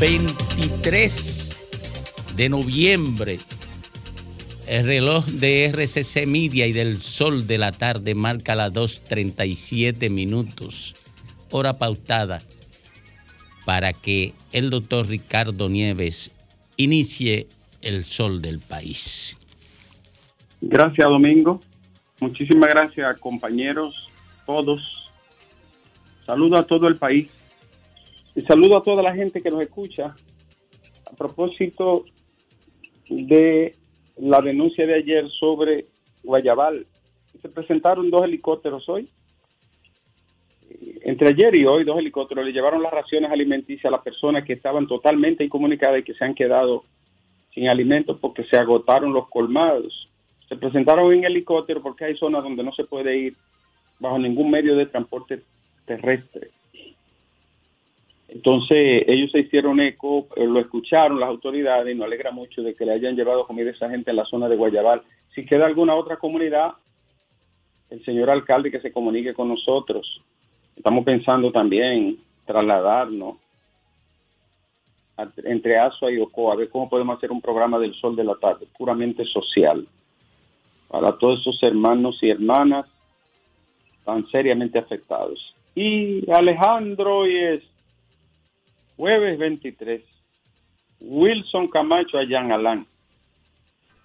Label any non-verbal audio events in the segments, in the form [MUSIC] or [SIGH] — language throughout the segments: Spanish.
23 de noviembre. El reloj de RCC Media y del Sol de la tarde marca las 2.37 minutos, hora pautada para que el doctor Ricardo Nieves inicie el sol del país. Gracias, Domingo. Muchísimas gracias, compañeros, todos. Saludo a todo el país saludo a toda la gente que nos escucha. A propósito de la denuncia de ayer sobre Guayabal, se presentaron dos helicópteros hoy. Entre ayer y hoy, dos helicópteros le llevaron las raciones alimenticias a las personas que estaban totalmente incomunicadas y que se han quedado sin alimentos porque se agotaron los colmados. Se presentaron en helicóptero porque hay zonas donde no se puede ir bajo ningún medio de transporte terrestre. Entonces ellos se hicieron eco, eh, lo escucharon las autoridades y nos alegra mucho de que le hayan llevado comida a esa gente en la zona de Guayabal. Si queda alguna otra comunidad, el señor alcalde que se comunique con nosotros. Estamos pensando también trasladarnos entre Asua y Ocoa, a ver cómo podemos hacer un programa del sol de la tarde, puramente social, para todos esos hermanos y hermanas tan seriamente afectados. Y Alejandro y es Jueves 23. Wilson Camacho Ayán Alán.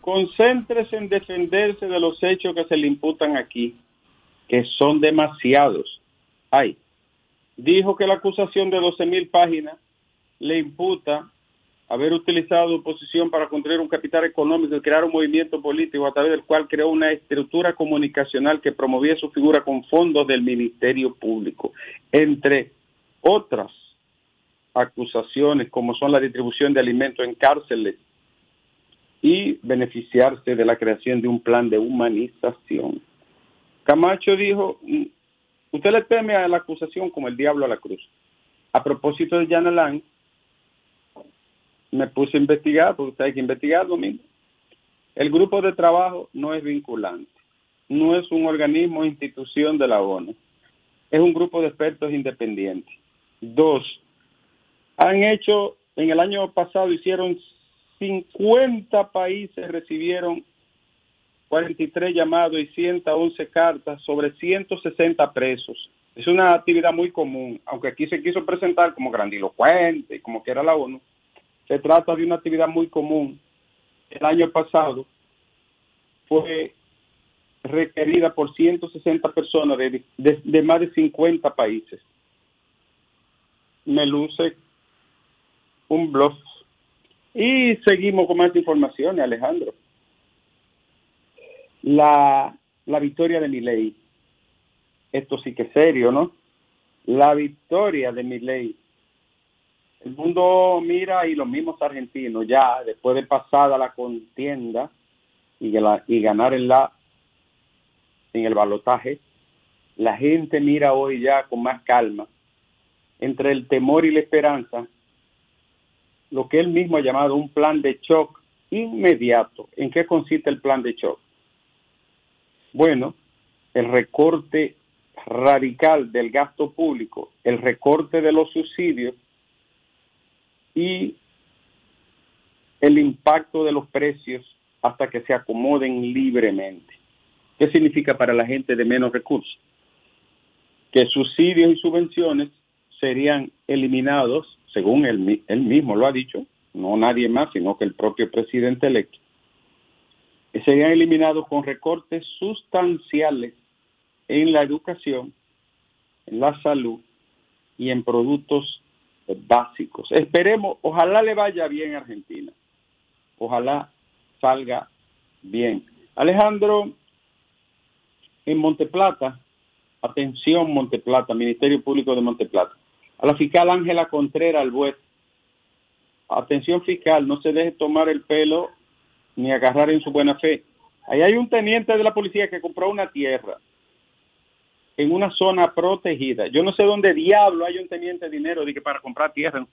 Concéntrese en defenderse de los hechos que se le imputan aquí, que son demasiados. Ay, dijo que la acusación de 12 mil páginas le imputa haber utilizado oposición para construir un capital económico y crear un movimiento político a través del cual creó una estructura comunicacional que promovía su figura con fondos del Ministerio Público, entre otras acusaciones como son la distribución de alimentos en cárceles y beneficiarse de la creación de un plan de humanización. Camacho dijo, mm, usted le teme a la acusación como el diablo a la cruz. A propósito de Jan Alain, me puse a investigar, porque usted hay que investigar, Domingo. El grupo de trabajo no es vinculante, no es un organismo o institución de la ONU, es un grupo de expertos independientes. Dos, han hecho, en el año pasado hicieron 50 países, recibieron 43 llamados y 111 cartas sobre 160 presos. Es una actividad muy común, aunque aquí se quiso presentar como grandilocuente, como que era la ONU. Se trata de una actividad muy común. El año pasado fue requerida por 160 personas de, de más de 50 países. Me luce un blog. Y seguimos con más informaciones, Alejandro. La, la victoria de mi ley. Esto sí que es serio, ¿no? La victoria de mi ley. El mundo mira y los mismos argentinos ya después de pasada la contienda y, la, y ganar en la en el balotaje, la gente mira hoy ya con más calma entre el temor y la esperanza lo que él mismo ha llamado un plan de shock inmediato. ¿En qué consiste el plan de shock? Bueno, el recorte radical del gasto público, el recorte de los subsidios y el impacto de los precios hasta que se acomoden libremente. ¿Qué significa para la gente de menos recursos? Que subsidios y subvenciones serían eliminados según él, él mismo lo ha dicho, no nadie más, sino que el propio presidente electo, serían eliminados con recortes sustanciales en la educación, en la salud y en productos básicos. Esperemos, ojalá le vaya bien a Argentina, ojalá salga bien. Alejandro, en Monteplata, atención Monteplata, Ministerio Público de Monteplata, a la fiscal Ángela Contreras Albuet. Atención fiscal, no se deje tomar el pelo ni agarrar en su buena fe. Ahí hay un teniente de la policía que compró una tierra en una zona protegida. Yo no sé dónde diablo hay un teniente de dinero de que para comprar tierra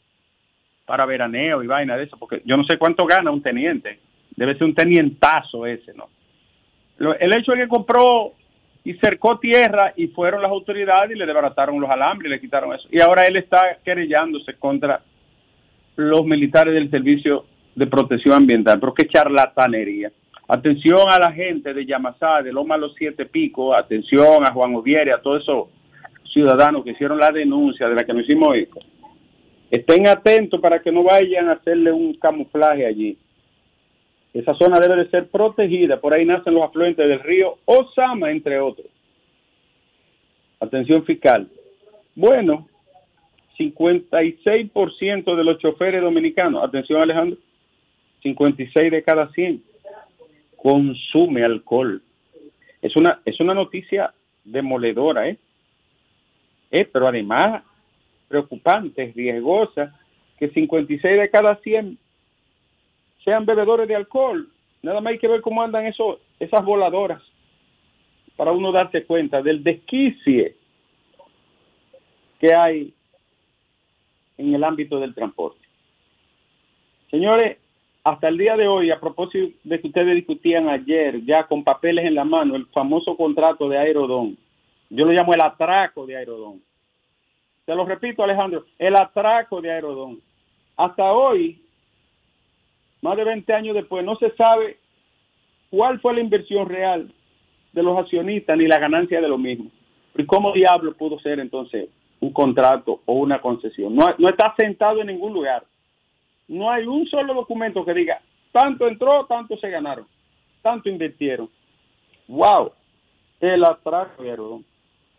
para veraneo y vaina de eso, porque yo no sé cuánto gana un teniente. Debe ser un tenientazo ese, ¿no? el hecho es que compró y cercó tierra y fueron las autoridades y le desbarataron los alambres le quitaron eso. Y ahora él está querellándose contra los militares del Servicio de Protección Ambiental. Pero qué charlatanería. Atención a la gente de Yamasá, de Loma Los Siete Picos, atención a Juan Oviere, a todos esos ciudadanos que hicieron la denuncia de la que nos hicimos eco. Estén atentos para que no vayan a hacerle un camuflaje allí. Esa zona debe de ser protegida, por ahí nacen los afluentes del río Osama, entre otros. Atención fiscal. Bueno, 56% de los choferes dominicanos, atención Alejandro, 56 de cada 100 consume alcohol. Es una, es una noticia demoledora, ¿eh? ¿eh? Pero además preocupante, riesgosa, que 56 de cada 100 sean bebedores de alcohol. Nada más hay que ver cómo andan eso, esas voladoras para uno darse cuenta del desquicie que hay en el ámbito del transporte. Señores, hasta el día de hoy, a propósito de que ustedes discutían ayer, ya con papeles en la mano, el famoso contrato de Aerodón, yo lo llamo el atraco de Aerodón. Te lo repito, Alejandro, el atraco de Aerodón. Hasta hoy, más de 20 años después, no se sabe cuál fue la inversión real de los accionistas ni la ganancia de lo mismo. ¿Y cómo diablo pudo ser entonces un contrato o una concesión? No, no está sentado en ningún lugar. No hay un solo documento que diga, tanto entró, tanto se ganaron, tanto invirtieron. ¡Wow! El atraco.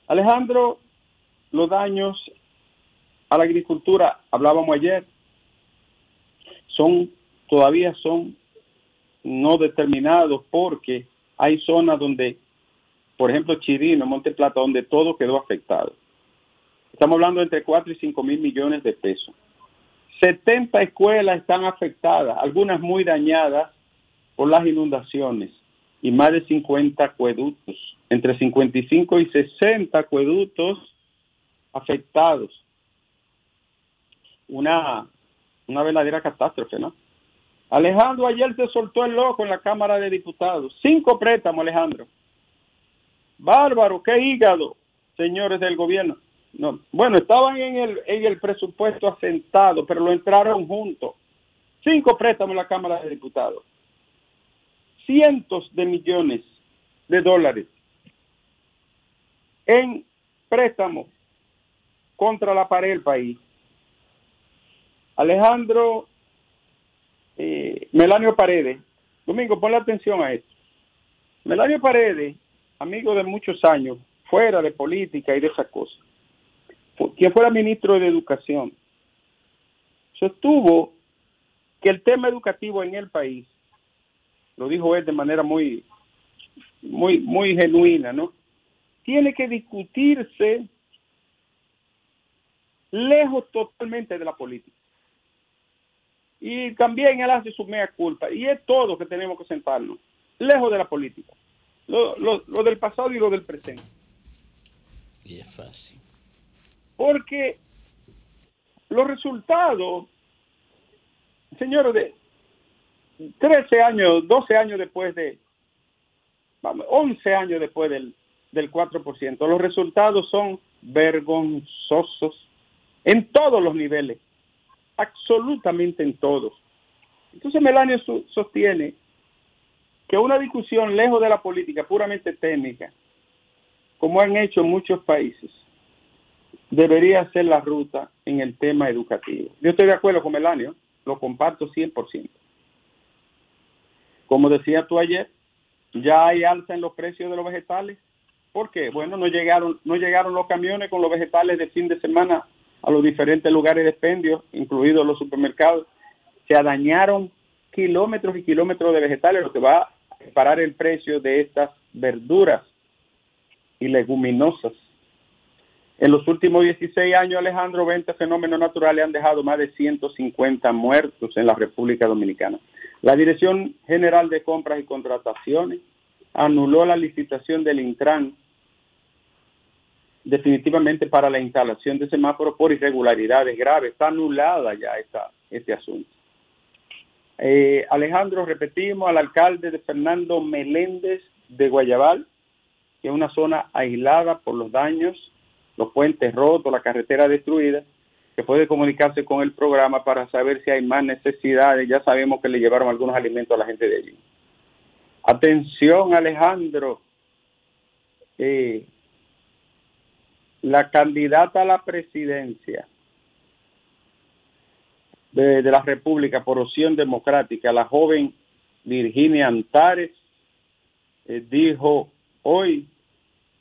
Alejandro, los daños a la agricultura, hablábamos ayer, son todavía son no determinados porque hay zonas donde, por ejemplo, Chirino, Monte Plata, donde todo quedó afectado. Estamos hablando de entre 4 y 5 mil millones de pesos. 70 escuelas están afectadas, algunas muy dañadas por las inundaciones y más de 50 acueductos, entre 55 y 60 acueductos afectados. Una, una verdadera catástrofe, ¿no? Alejandro ayer se soltó el loco en la Cámara de Diputados. Cinco préstamos, Alejandro. Bárbaro, qué hígado, señores del gobierno. No, bueno, estaban en el, en el presupuesto asentado, pero lo entraron juntos. Cinco préstamos en la Cámara de Diputados. Cientos de millones de dólares en préstamos contra la pared del país. Alejandro eh, Melanio Paredes, Domingo, ponle atención a esto. Melanio Paredes, amigo de muchos años, fuera de política y de esas cosas, quien fuera ministro de Educación, sostuvo que el tema educativo en el país, lo dijo él de manera muy, muy, muy genuina, ¿no? Tiene que discutirse lejos totalmente de la política. Y también él hace su mea culpa. Y es todo que tenemos que sentarnos, lejos de la política. Lo, lo, del pasado y lo del presente. Y es fácil. Porque los resultados, señores, de 13 años, 12 años después de, vamos, 11 años después del, del 4%, los resultados son vergonzosos en todos los niveles absolutamente en todos. Entonces Melanio sostiene que una discusión lejos de la política puramente técnica, como han hecho muchos países, debería ser la ruta en el tema educativo. Yo estoy de acuerdo con Melanio, lo comparto 100%. Como decía tú ayer, ya hay alza en los precios de los vegetales. ¿Por qué? Bueno, no llegaron, no llegaron los camiones con los vegetales de fin de semana a los diferentes lugares de expendio, incluidos los supermercados, se dañaron kilómetros y kilómetros de vegetales, lo que va a parar el precio de estas verduras y leguminosas. En los últimos 16 años, Alejandro, 20 fenómenos naturales han dejado más de 150 muertos en la República Dominicana. La Dirección General de Compras y Contrataciones anuló la licitación del Intran definitivamente para la instalación de semáforos por irregularidades graves. Está anulada ya esta, este asunto. Eh, Alejandro, repetimos, al alcalde de Fernando Meléndez de Guayabal, que es una zona aislada por los daños, los puentes rotos, la carretera destruida, que puede comunicarse con el programa para saber si hay más necesidades. Ya sabemos que le llevaron algunos alimentos a la gente de allí. Atención, Alejandro. Eh, la candidata a la presidencia de, la República por opción democrática, la joven Virginia Antares, eh, dijo hoy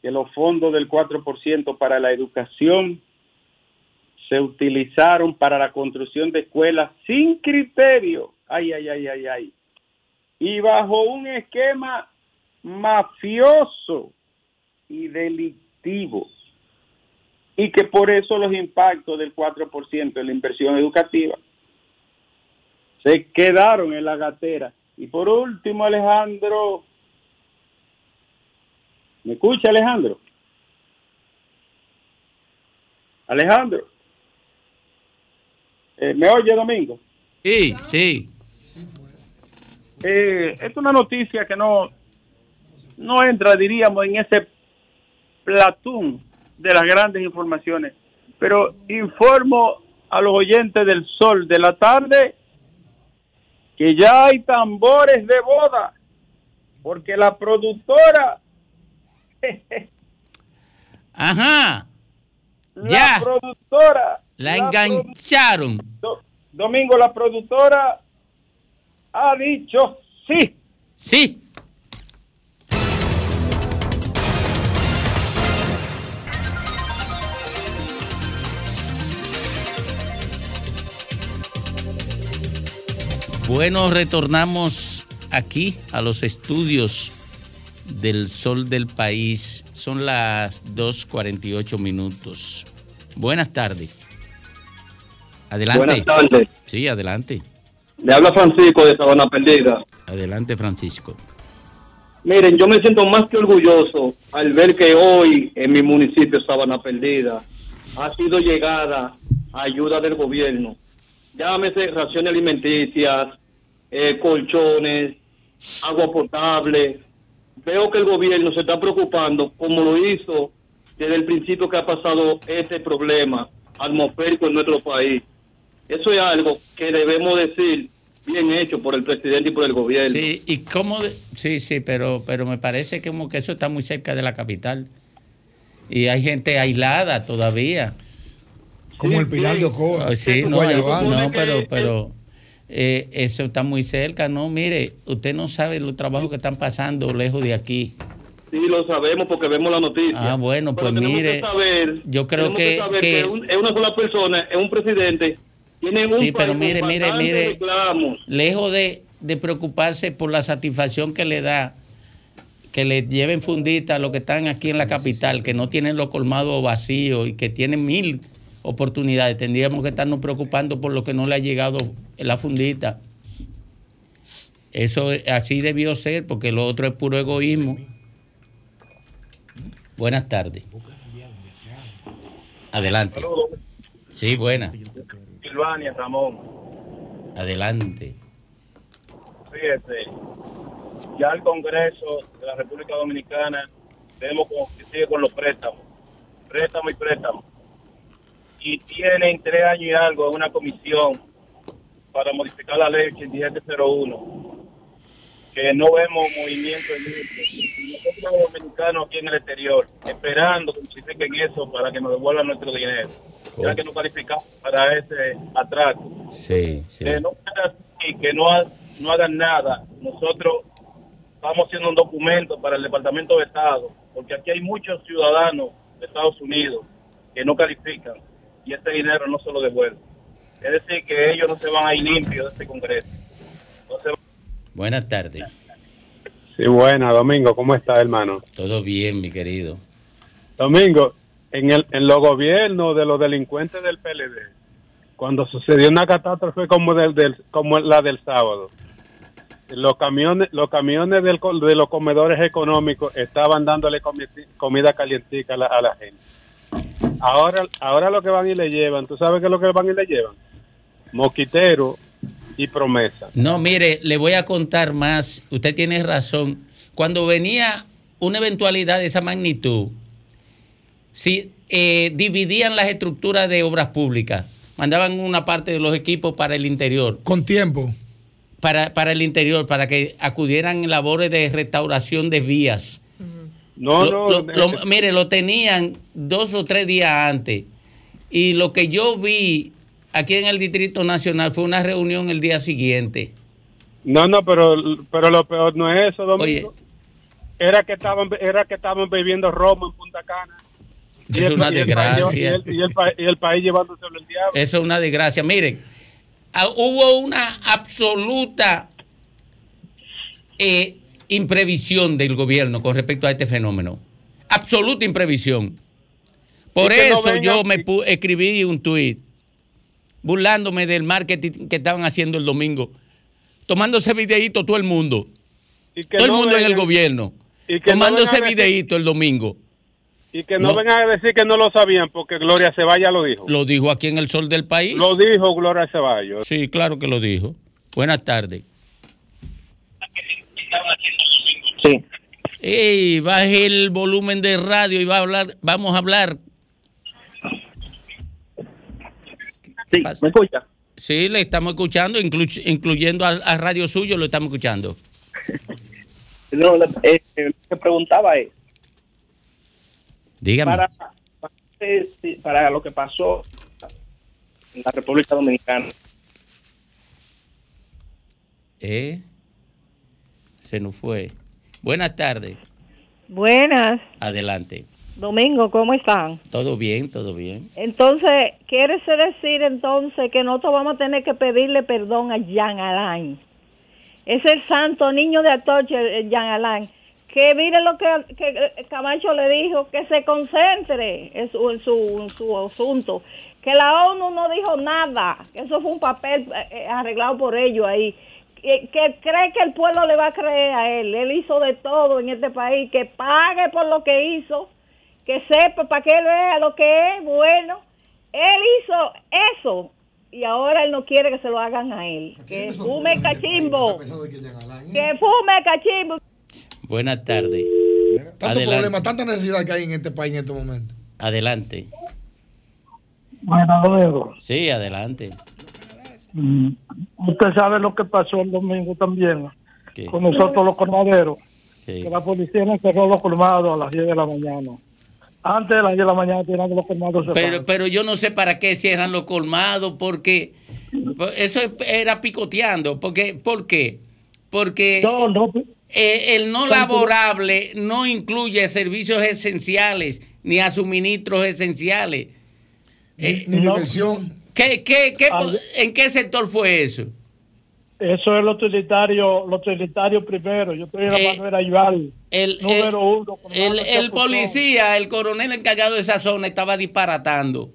que los fondos del 4% para la educación se utilizaron para la construcción de escuelas sin criterio, ay, ay, ay, ay, ay, y bajo un esquema mafioso y delictivo, y que por eso los impactos del 4% de la inversión educativa se quedaron en la gatera. Y por último, Alejandro, ¿me escucha Alejandro? Alejandro, eh, ¿me oye Domingo? Sí, sí. Eh, es una noticia que no, no entra, diríamos, en ese platón de las grandes informaciones, pero informo a los oyentes del sol de la tarde que ya hay tambores de boda, porque la productora... [LAUGHS] Ajá. La productora... La, engancharon. Domingo, la productora ha dicho sí. Sí. Bueno, retornamos aquí a los estudios del Sol del País. Son las 2.48 minutos. Buenas tardes. Adelante. Buenas tardes. Sí, adelante. Le habla Francisco de Sabana Perdida. Adelante, Francisco. Miren, yo me siento más que orgulloso al ver que hoy en mi municipio Sabana Perdida ha sido llegada ayuda del gobierno. Llámese raciones alimenticias, eh, colchones, agua potable. Veo que el gobierno se está preocupando, como lo hizo desde el principio que ha pasado este problema atmosférico en nuestro país. Eso es algo que debemos decir bien hecho por el presidente y por el gobierno. Sí, y cómo, sí, sí, pero, pero me parece como que eso está muy cerca de la capital. Y hay gente aislada todavía. Como el Pilar de Ocoa. Sí, no, no, pero, pero eh, eso está muy cerca, ¿no? Mire, usted no sabe los trabajos que están pasando lejos de aquí. Sí, lo sabemos porque vemos la noticia. Ah, bueno, pues mire, yo creo que, es una sola persona, es un presidente, tiene un Sí, pero mire, mire, mire, lejos de, de preocuparse por la satisfacción que le da que le lleven fundita a los que están aquí en la capital, que no tienen los colmados vacíos y que tienen mil oportunidades. Tendríamos que estarnos preocupando por lo que no le ha llegado la fundita. Eso así debió ser, porque lo otro es puro egoísmo. Buenas tardes. Adelante. Sí, buena. Silvania, Ramón. Adelante. Fíjese, ya el Congreso de la República Dominicana tenemos que sigue con los préstamos. Préstamo y préstamo y tienen tres años y algo en una comisión para modificar la ley 8701, que no vemos movimiento en eso. Nosotros los dominicanos aquí en el exterior, esperando que modifiquen eso para que nos devuelvan nuestro dinero, ya que no calificamos para ese atraco. Sí, sí. Que no, que no, no hagan nada. Nosotros estamos haciendo un documento para el Departamento de Estado, porque aquí hay muchos ciudadanos de Estados Unidos que no califican y este dinero no se lo devuelve. Es decir, que ellos no se van a ir limpios de este Congreso. Buenas tardes. Sí, buena, Domingo, ¿cómo estás, hermano? Todo bien, mi querido. Domingo, en, el, en los gobiernos de los delincuentes del PLD, cuando sucedió una catástrofe como, del, como la del sábado, los camiones los camiones del, de los comedores económicos estaban dándole comida calientica a la gente Ahora, ahora lo que van y le llevan, ¿tú sabes qué es lo que van y le llevan? Mosquitero y promesa. No, mire, le voy a contar más. Usted tiene razón. Cuando venía una eventualidad de esa magnitud, si eh, dividían las estructuras de obras públicas, mandaban una parte de los equipos para el interior. Con tiempo. Para, para el interior, para que acudieran en labores de restauración de vías. No, Lo- no. lo- lo- mire, lo tenían dos o tres días antes. Y lo que yo vi aquí en el Distrito Nacional fue una reunión el día siguiente. No, no, pero, pero lo peor no es eso, Oye, Domingo. Era que estaban, era que estaban bebiendo romo en Punta Cana. es una desgracia. El, y el país llevándoselo el diablo. Eso es una desgracia. Miren, ah, hubo una absoluta eh, imprevisión del gobierno con respecto a este fenómeno. Absoluta imprevisión. Por no eso yo me escribí un tuit burlándome del marketing que estaban haciendo el domingo, tomándose videíto todo el mundo, Y que todo el no mundo en el gobierno, y que no tomándose decir- videíto el domingo. Y que no, No. vengan a decir que no lo sabían, porque Gloria Ceballa lo dijo. Lo dijo aquí en el Sol del País. Lo dijo Gloria Ceballos. Sí, claro que lo dijo. Buenas tardes. Sí. Ey, baje el volumen de radio y va a hablar, vamos a hablar. Sí? ¿me escucha? Sí, le estamos escuchando, inclu- incluyendo a, a Radio Suyo, lo estamos escuchando. [LAUGHS] No, eh, eh, lo que preguntaba es, Dígame. para, para lo que pasó en la República Dominicana, Eh, se nos fue. Buenas tardes. Buenas, Adelante. Domingo, ¿cómo están? Todo bien, todo bien. Entonces, ¿quiere decir entonces que nosotros vamos a tener que pedirle perdón a Jean Alain? Es el santo niño de Atoche, eh, Jean Alain. Que mire lo que, que, eh, Camacho le dijo, que se concentre en su, en su, en su asunto. Que la ONU no dijo nada, que eso fue un papel eh, eh, arreglado por ellos ahí. Que, que cree que el pueblo le va a creer a él. Él hizo de todo en este país, que pague por lo que hizo que sepa para que él vea lo que es bueno. Él hizo eso y ahora él no quiere que se lo hagan a él. Que fume cachimbo. Que fume cachimbo. Buenas tardes. Tanto Adelante. problema, tanta necesidad que hay en este país en este momento. Adelante. Bueno, luego, Sí, adelante. Mm, usted sabe lo que pasó el domingo también ¿Qué? con nosotros los colmaderos, que la policía nos cerró los colmados a las 10 de la mañana. Antes de las 10 de la mañana tenían los colmados cerrados. Pero, pero yo no sé para qué cierran los colmados, porque eso era picoteando. Porque, ¿Por qué? Porque no, no, eh, el no laborable no incluye servicios esenciales ni a suministros esenciales. Eh, Ni no. diversión. ¿Qué, qué, qué, Ah, ¿En qué sector fue eso? eso es lo utilitario, lo utilitario primero. Yo estoy en la Eh, Manuel Ayual, El, número uno. el- el policía, el coronel encargado de esa zona estaba disparatando.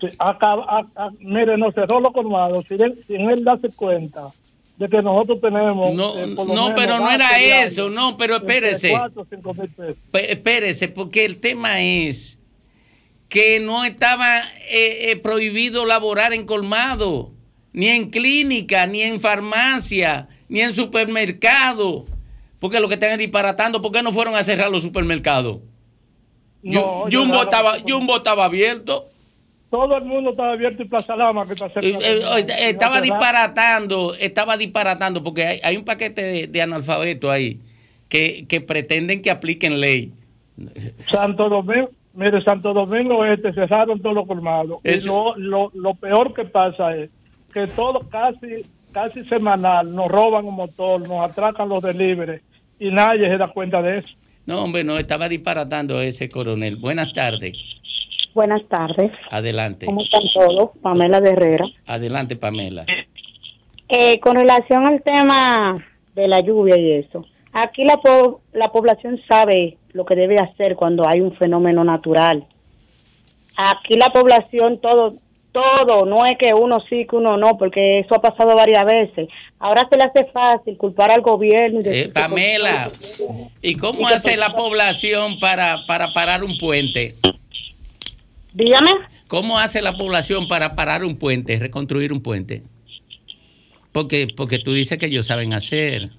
Sí, acaba- a- a- mire, nos cerró los colmados sin él, sin él darse cuenta de que nosotros tenemos. No, eh, no, menos pero no era eso, no, pero espérese. cuatro o cinco mil pesos. Pe- Espérese, porque el tema es que no estaba eh, eh, prohibido laborar en colmado, ni en clínica, ni en farmacia, ni en supermercado. Porque lo que están es disparatando, ¿por qué no fueron a cerrar los supermercados? No, Jumbo, estaba. Jumbo estaba abierto. Todo el mundo estaba abierto y Plaza Lama, que está cerca. Eh, eh, estaba disparatando, estaba disparatando, porque hay, hay un paquete de, de analfabetos ahí que, que pretenden que apliquen ley. Santo Domingo, mire, Santo Domingo Este cerraron todos los colmados. Y lo, lo, lo peor que pasa es que todo casi casi semanal nos roban un motor, nos atracan los deliveries y nadie se da cuenta de eso. No, hombre, no, estaba disparatando ese coronel. Buenas tardes. Buenas tardes. Adelante. ¿Cómo están todos? Pamela de Herrera. Adelante, Pamela. Eh, con relación al tema de la lluvia y eso, aquí la, po- la población sabe lo que debe hacer cuando hay un fenómeno natural. Aquí la población todo, todo, no es que uno sí, que uno no, porque eso ha pasado varias veces. Ahora se le hace fácil culpar al gobierno. Y decir Eh, que- Pamela, ¿y cómo hace la población para, para parar un puente? Dígame. ¿Cómo hace la población para parar un puente, reconstruir un puente? Porque, porque tú dices que ellos saben hacer.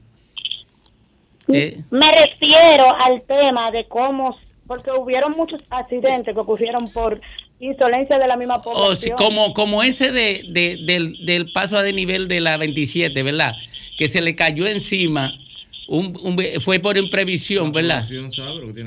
Eh, Me refiero al tema de cómo, porque hubieron muchos accidentes que ocurrieron por insolencia de la misma o Oh, población. como, como ese de, de- del, del paso a desnivel de la 27, ¿verdad? Que se le cayó encima, un, un ve- fue por imprevisión, ¿verdad?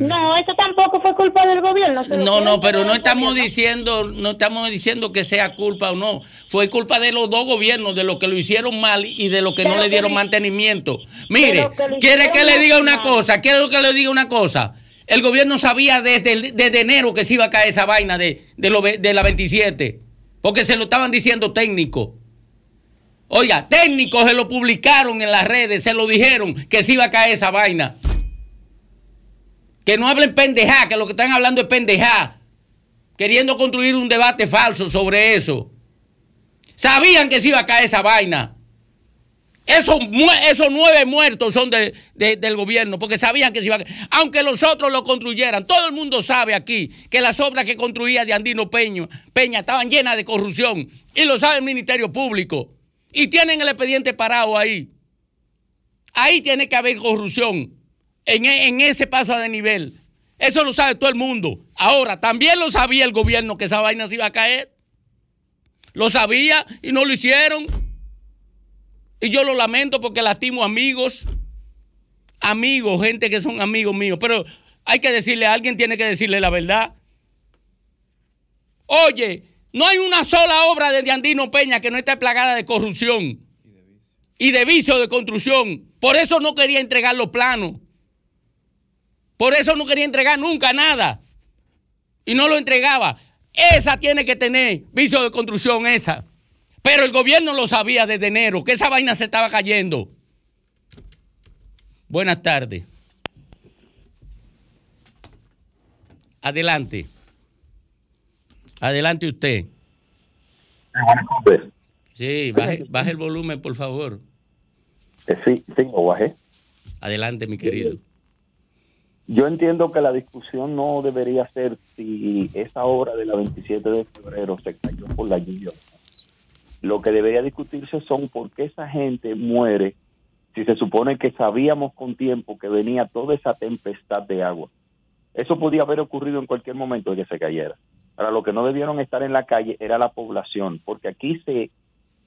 No, eso tampoco fue culpa del gobierno. No, no, pero no estamos gobierno. diciendo, no estamos diciendo que sea culpa o no. Fue culpa de los dos gobiernos, de los que lo hicieron mal y de los que no le dieron mantenimiento. Mire, que quiere que le diga mal. una cosa, quiere que le diga una cosa. El gobierno sabía desde, el- desde enero que se iba a caer esa vaina de, de, lo ve- de la 27, porque se lo estaban diciendo técnicos. Oiga, técnicos se lo publicaron en las redes, se lo dijeron que se iba a caer esa vaina. Que no hablen pendejá, que lo que están hablando es pendejá. Queriendo construir un debate falso sobre eso. Sabían que se iba a caer esa vaina. Esos, nueve muertos son de- de- del gobierno, porque sabían que se iba a caer. Aunque los otros lo construyeran. Todo el mundo sabe aquí que las obras que construía de Andino Peña estaban llenas de corrupción. Y lo sabe el Ministerio Público. Y tienen el expediente parado ahí. Ahí tiene que haber corrupción. En, e- en ese paso de nivel. Eso lo sabe todo el mundo. Ahora, también lo sabía el gobierno que esa vaina se iba a caer. Lo sabía y no lo hicieron. Y yo lo lamento porque lastimo amigos, amigos, gente que son amigos míos. Pero hay que decirle, alguien tiene que decirle la verdad. Oye, no hay una sola obra de Andino Peña que no esté plagada de corrupción y de vicio de construcción. Por eso no quería entregar los planos. Por eso no quería entregar nunca nada. Y no lo entregaba. Esa tiene que tener vicio de construcción, esa. Pero el gobierno lo sabía desde enero, que esa vaina se estaba cayendo. Buenas tardes. Adelante. Adelante usted. Sí, baje, baje el volumen, por favor. Eh, Sí, sí, lo bajé. Adelante, mi querido. Yo entiendo que la discusión no debería ser si esa obra de la 27 de febrero se cayó por la lluvia. Lo que debería discutirse son por qué esa gente muere si se supone que sabíamos con tiempo que venía toda esa tempestad de agua. Eso podía haber ocurrido en cualquier momento de que se cayera. Ahora, lo que no debieron estar en la calle era la población, porque aquí se,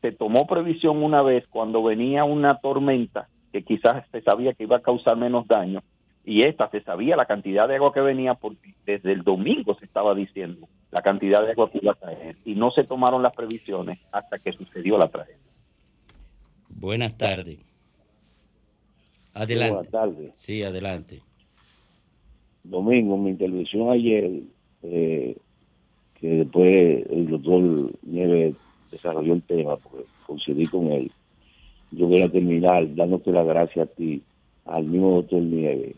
se tomó previsión una vez cuando venía una tormenta que quizás se sabía que iba a causar menos daño, y esta se sabía la cantidad de agua que venía porque desde el domingo se estaba diciendo la cantidad de agua que iba a caer y no se tomaron las previsiones hasta que sucedió la tragedia. Buenas tardes. Adelante. Buenas tardes. Sí, adelante. Domingo, mi intervención ayer, eh, que después el doctor Nieves desarrolló el tema, porque coincidí con él, yo voy a terminar dándote las gracias a ti, al mismo doctor Nieves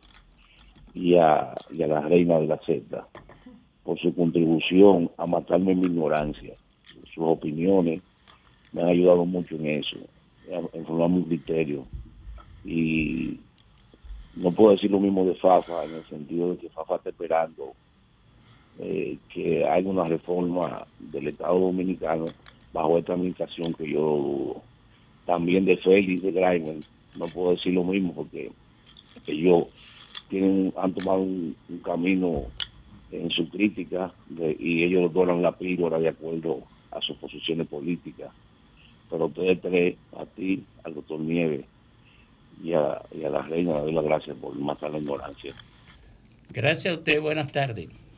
y a, y a la reina de la Z por su contribución a matarme mi ignorancia. Sus opiniones me han ayudado mucho en eso, en formar un criterio. Y no puedo decir lo mismo de Fafa, en el sentido de que Fafa está esperando eh, que haya una reforma del Estado Dominicano bajo esta administración que yo dudo. También de Félix, de Grimer, no puedo decir lo mismo porque ellos tienen, han tomado un, camino en su crítica de- y ellos doran la píldora de acuerdo a sus posiciones políticas. Pero ustedes tres, a ti, al doctor Nieves y a, y a la reina, le doy las gracias por matar la ignorancia. Gracias a usted. Buenas tardes.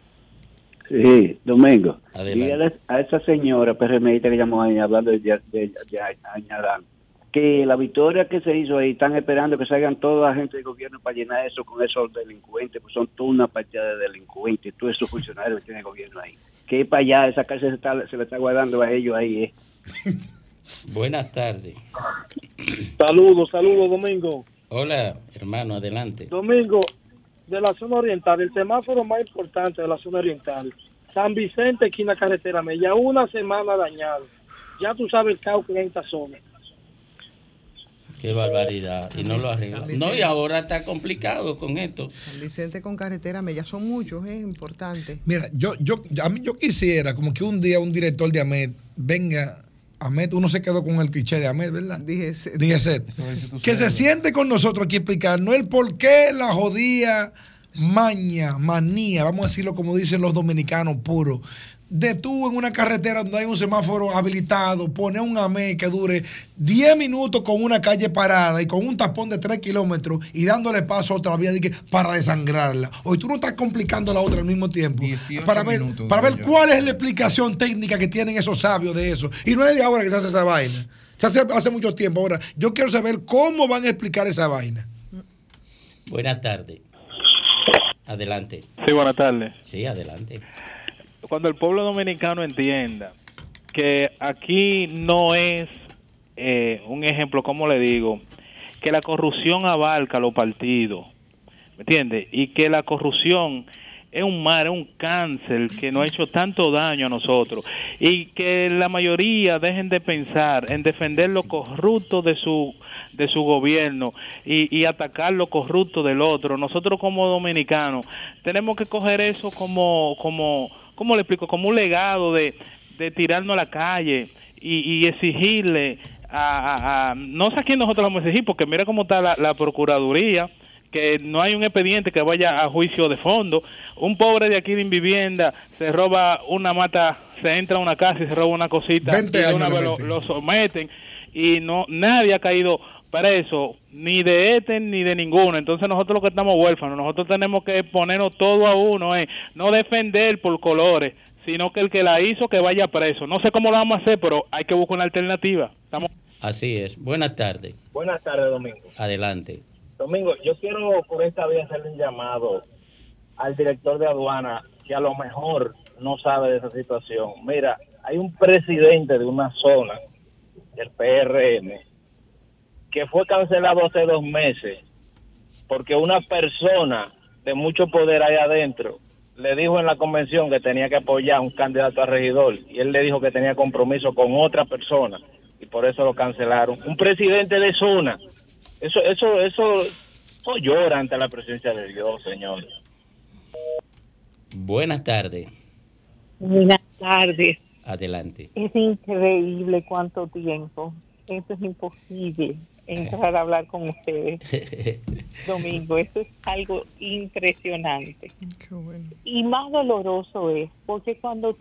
Sí, Domingo. Adelante. Dígale a esa señora PRMista que llamó ahí hablando de, de, de, de Añadán, que la victoria que se hizo ahí, están esperando que salgan toda la gente del gobierno para llenar eso con esos delincuentes, pues son toda una partida de delincuentes, todos esos funcionarios que tiene el gobierno ahí. Que para allá, esa cárcel se, está, se le está guardando a ellos ahí, eh. [LAUGHS] Buenas tardes. Saludos, saludos, Domingo. Hola, hermano, adelante. Domingo, de la zona oriental, el semáforo más importante de la zona oriental, San Vicente, esquina carretera Mella, una semana dañado. Ya tú sabes el caos que hay en esta zona. Qué barbaridad. Y no lo arregla. No, y ahora está complicado con esto. San Vicente con carretera Mella son muchos, es importante. Mira, yo, yo, a mí yo quisiera como que un día un director de AMED venga Ahmed, uno se quedó con el cliché de Ahmed, ¿verdad? Dije, Dije Seth. Que se siente con nosotros aquí explicarnos el por qué la jodía maña, manía, vamos a decirlo como dicen los dominicanos puros, detuvo en una carretera donde hay un semáforo habilitado, pone un AME que dure 10 minutos con una calle parada y con un tapón de 3 kilómetros y dándole paso a otra vía para desangrarla. Hoy tú no estás complicando la otra al mismo tiempo. Para ver, minutos, para ver yo. cuál es la explicación técnica que tienen esos sabios de eso. Y no es de ahora que se hace esa vaina. Se hace hace mucho tiempo. Ahora, yo quiero saber cómo van a explicar esa vaina. Buenas tardes. Adelante. Sí, buenas tardes. Sí, adelante. Cuando el pueblo dominicano entienda que aquí no es eh, un ejemplo, como le digo, que la corrupción abarca los partidos, ¿me entiende? Y que la corrupción es un mal, es un cáncer que nos ha hecho tanto daño a nosotros y que la mayoría dejen de pensar en defender lo corrupto de su de su gobierno y, y atacar lo corrupto del otro. Nosotros como dominicanos tenemos que coger eso como, como, ¿cómo le explico? Como un legado de, de tirarnos a la calle y, y exigirle a, a- a- no sé a quién nosotros vamos a exigir, porque mira cómo está la, la Procuraduría, que no hay un expediente que vaya a juicio de fondo. Un pobre de aquí de Invivienda se roba una mata, se entra a una casa y se roba una cosita 20 y una vez lo, lo someten y no nadie ha caído preso ni de este ni de ninguno entonces nosotros lo que estamos huérfanos nosotros tenemos que ponernos todo a uno eh. no defender por colores sino que el que la hizo que vaya preso no sé cómo lo vamos a hacer pero hay que buscar una alternativa estamos Así es. Buenas tardes. Buenas tardes, Domingo. Adelante. Domingo, yo quiero por esta vía hacerle un llamado al director de aduana que a lo mejor no sabe de esa situación. Mira, hay un presidente de una zona del PRM que fue cancelado hace dos meses porque una persona de mucho poder ahí adentro le dijo en la convención que tenía que apoyar a un candidato a regidor y él le dijo que tenía compromiso con otra persona y por eso lo cancelaron. Un presidente de zona. Eso, eso, eso, eso llora ante la presencia de Dios, señor. Buenas tardes. Buenas tardes. Adelante. Es increíble cuánto tiempo. Eso es imposible entrar a hablar con ustedes. [LAUGHS] Domingo, eso es algo impresionante. Y más doloroso es porque cuando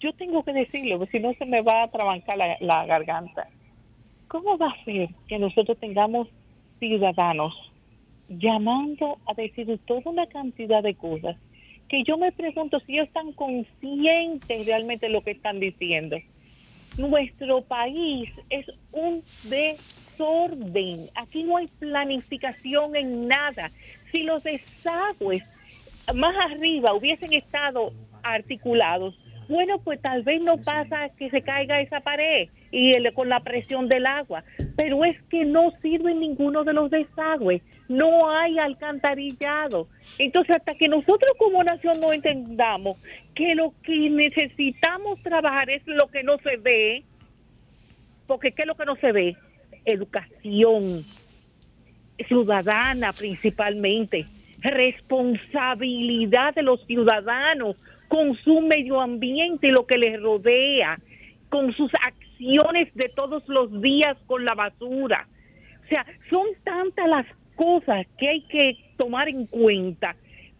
yo tengo que decirlo, porque si no se me va a trabancar la, la garganta. ¿Cómo va a ser que nosotros tengamos ciudadanos llamando a decir toda una cantidad de cosas que yo me pregunto si ellos están conscientes realmente de lo que están diciendo? Nuestro país es un desorden. Aquí no hay planificación en nada. Si los desagües más arriba hubiesen estado articulados, bueno, pues tal vez no pasa que se caiga esa pared y con la presión del agua, pero es que no sirve ninguno de los desagües, no hay alcantarillado. Entonces, hasta que nosotros como nación no entendamos que lo que necesitamos trabajar es lo que no se ve, porque ¿qué es lo que no se ve? Educación ciudadana principalmente, responsabilidad de los ciudadanos con su medio ambiente y lo que les rodea, con sus acciones de todos los días con la basura. O sea, son tantas las cosas que hay que tomar en cuenta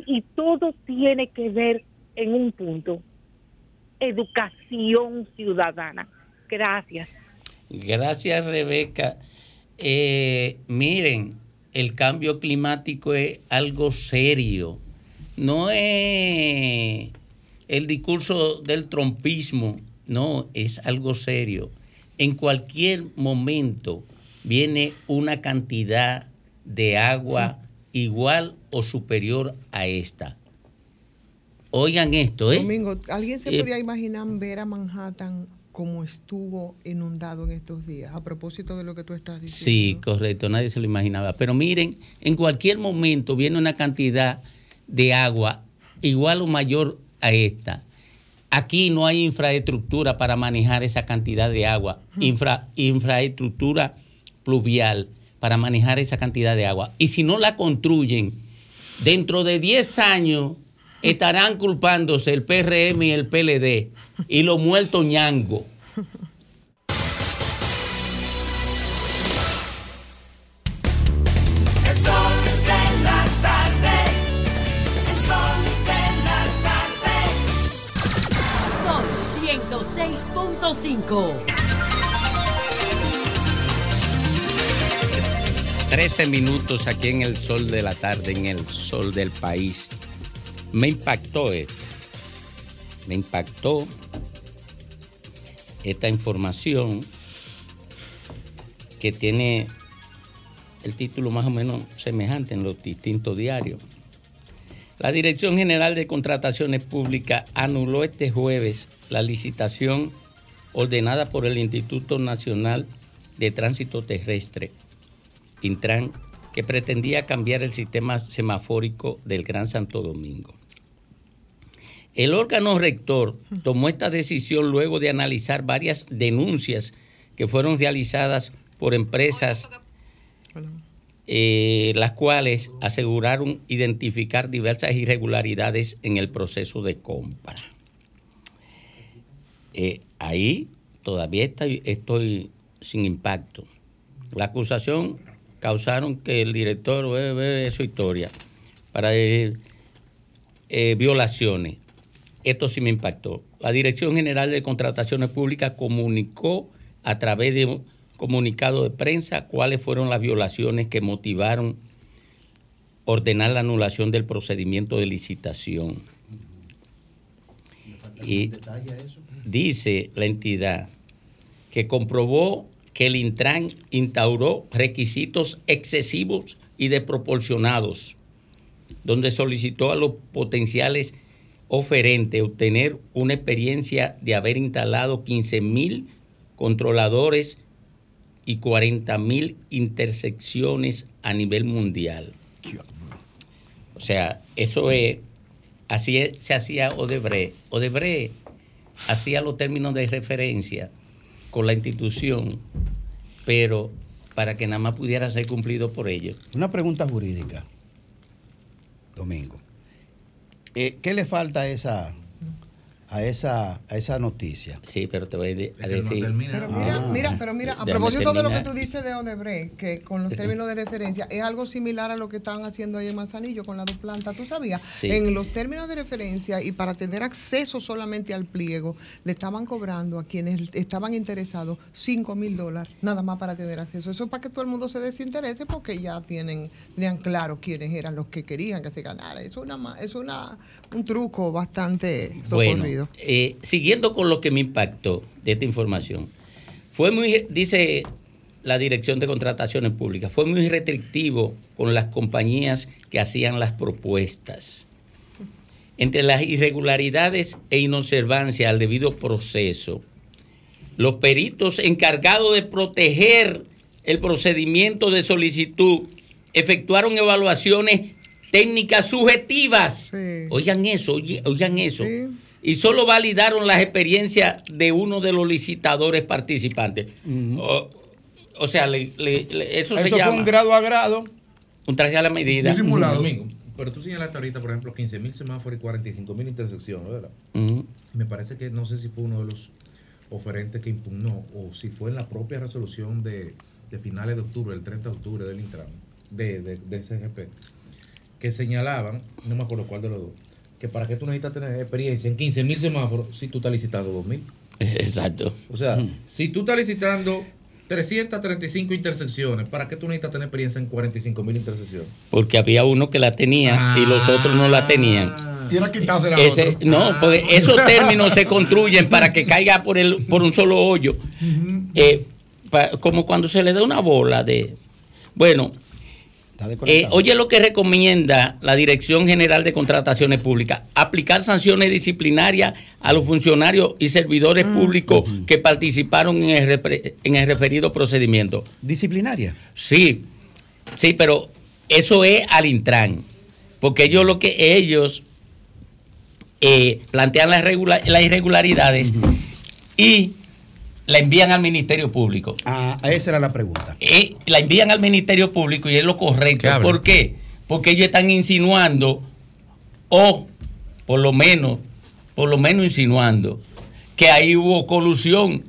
y todo tiene que ver en un punto, educación ciudadana. Gracias. Gracias, Rebeca. Eh, miren, el cambio climático es algo serio. No es el discurso del trompismo, no, es algo serio. En cualquier momento viene una cantidad de agua igual o superior a esta. Oigan esto, ¿eh? Domingo, ¿alguien se Eh, podía imaginar ver a Manhattan como estuvo inundado en estos días? A propósito de lo que tú estás diciendo. Sí, correcto, nadie se lo imaginaba. Pero miren, en cualquier momento viene una cantidad de agua igual o mayor a esta. Aquí no hay infraestructura para manejar esa cantidad de agua, Infra- infraestructura pluvial para manejar esa cantidad de agua. Y si no la construyen, dentro de 10 años estarán culpándose el PRM y el PLD y los muertos ñango. Son 106.5 13 minutos aquí en el sol de la tarde, en el sol del país. Me impactó esto. Me impactó esta información que tiene el título más o menos semejante en los distintos diarios. La Dirección General de Contrataciones Públicas anuló este jueves la licitación ordenada por el Instituto Nacional de Tránsito Terrestre, Intran, que pretendía cambiar el sistema semafórico del Gran Santo Domingo. El órgano rector tomó esta decisión luego de analizar varias denuncias que fueron realizadas por empresas eh, las cuales aseguraron identificar diversas irregularidades en el proceso de compra. Eh, ahí todavía estoy, estoy, sin impacto. La acusación causaron que el director ve su historia para eh, violaciones. Esto sí me impactó. La Dirección General de Contrataciones Públicas comunicó a través de un comunicado de prensa cuáles fueron las violaciones que motivaron ordenar la anulación del procedimiento de licitación. Y dice la entidad que comprobó que el Intran instauró requisitos excesivos y desproporcionados, donde solicitó a los potenciales oferente obtener una experiencia de haber instalado 15 mil controladores y 40 mil intersecciones a nivel mundial. O sea, eso es, así se hacía Odebrecht. Odebrecht hacía los términos de referencia con la institución, pero para que nada más pudiera ser cumplido por ellos. Una pregunta jurídica, Domingo. Eh, ¿Qué le falta a esa, a esa, a esa noticia? Sí, pero te voy a decir. pero mira, ah. mira, pero mira, a propósito de lo que tú dices de Odebrecht, que con los términos de referencia es algo similar a lo que estaban haciendo ahí en Manzanillo con las dos plantas. ¿Tú sabías? En los términos de referencia y para tener acceso solamente al pliego, le estaban cobrando a quienes estaban interesados 5 mil dólares, nada más para tener acceso. Eso es para que todo el mundo se desinterese porque ya tienen, tenían claro quiénes eran los que querían que se ganara. Es una, es una, un truco bastante socorrido. Eh, siguiendo con lo que me impactó de esta información, fue muy, dice la Dirección de Contrataciones Públicas, fue muy restrictivo con las compañías que hacían las propuestas. Entre las irregularidades e inobservancia al debido proceso, los peritos encargados de proteger el procedimiento de solicitud efectuaron evaluaciones técnicas subjetivas. Oigan eso, oigan eso y solo validaron las experiencias de uno de los licitadores participantes. o, sea, eso se llama... fue un grado a grado. Un traje a la medida. simulado. pero tú señalaste ahorita, por ejemplo, 15 mil semáforos y 45 mil intersecciones, ¿verdad? Me parece que no sé si fue uno de los oferentes que impugnó o si fue en la propia resolución de, finales de octubre, el 30 de octubre del Intran, de, de, del CGP, que señalaban, no me acuerdo cuál de los dos, que para qué tú necesitas tener experiencia en 15 mil semáforos si tú estás licitando 2 mil. [LAUGHS] Exacto. O sea, si tú estás licitando 335 intersecciones, ¿para qué tú necesitas tener experiencia en 45 mil intersecciones? Porque había uno que la tenía y los otros no la tenían. Tiene que quitarse la Ese, No, porque esos términos se construyen para que caiga por, el, por un solo hoyo. Eh, como cuando se le da una bola de... Bueno, eh, oye lo que recomienda la Dirección General de Contrataciones Públicas, aplicar sanciones disciplinarias a los funcionarios y servidores mm. públicos que participaron en el, referido procedimiento. ¿Disciplinaria? Sí, sí, pero eso es al Intran, porque ellos lo que ellos eh, plantean las, irregularidades y la envían al Ministerio Público. Ah, esa era la pregunta. Eh, la envían al Ministerio Público y es lo correcto. ¿Por qué? Porque ellos están insinuando, o por lo menos, por lo menos insinuando, que ahí hubo colusión.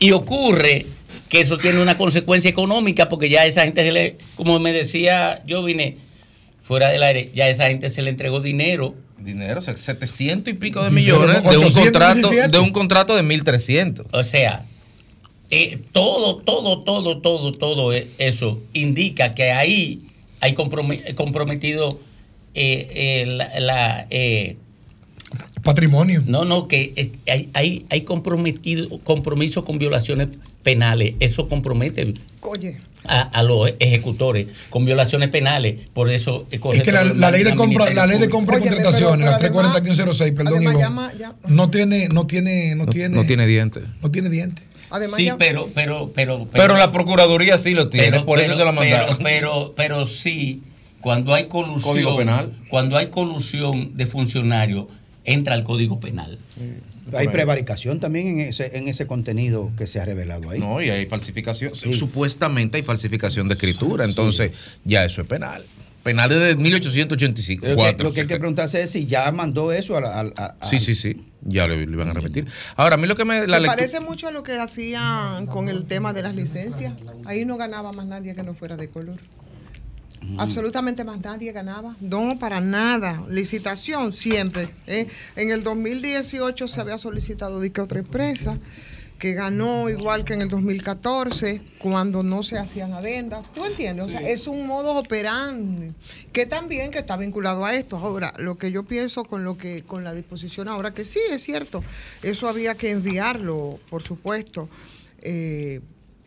Y ocurre que eso tiene una consecuencia económica, porque ya esa gente se le, como me decía yo vine fuera del aire, ya esa gente se le entregó dinero Dinero, o sea, 700 y pico de millones de un contrato de un contrato de 1300. O sea, eh, todo, todo, todo, todo, todo e, eso indica que ahí hay comprometido eh, la, eh, patrimonio. No, no, que hay, hay, hay comprometido compromiso con violaciones penales. Eso compromete A, los ejecutores con violaciones penales. Por eso es que la, ley de compra, la ley de compra y contrataciones, la 340 perdón, no tiene, no tiene, no, tiene, no tiene dientes. No tiene dientes sí, pero, pero, pero, pero, la Procuraduría sí lo tiene, por eso se lo mandaron. Pero, pero, sí, cuando hay colusión, Código penal. cuando hay colusión de funcionarios, entra el Código Penal. Hay prevaricación también en ese, en ese contenido que se ha revelado ahí. No, y hay falsificación. Supuestamente hay falsificación de escritura, entonces ya eso es penal. Penal desde 1885. Lo que, hay que preguntarse es si ya mandó eso a la. sí, sí, sí. Ya lo, iban a repetir. Ahora, a mí lo que me. me parece mucho a lo que hacían con el tema de las licencias. Ahí no ganaba más nadie que no fuera de color. Mm. Absolutamente más nadie ganaba. No, para nada. Licitación siempre. ¿eh? En el 2018 se había solicitado de que otra empresa que ganó igual que en el 2014, cuando no se hacían adendas. ¿Tú entiendes? O sea, es un modo operante que también que está vinculado a esto. Ahora, lo que yo pienso con lo que con la disposición ahora, que sí, es cierto, eso había que enviarlo, por supuesto, eh,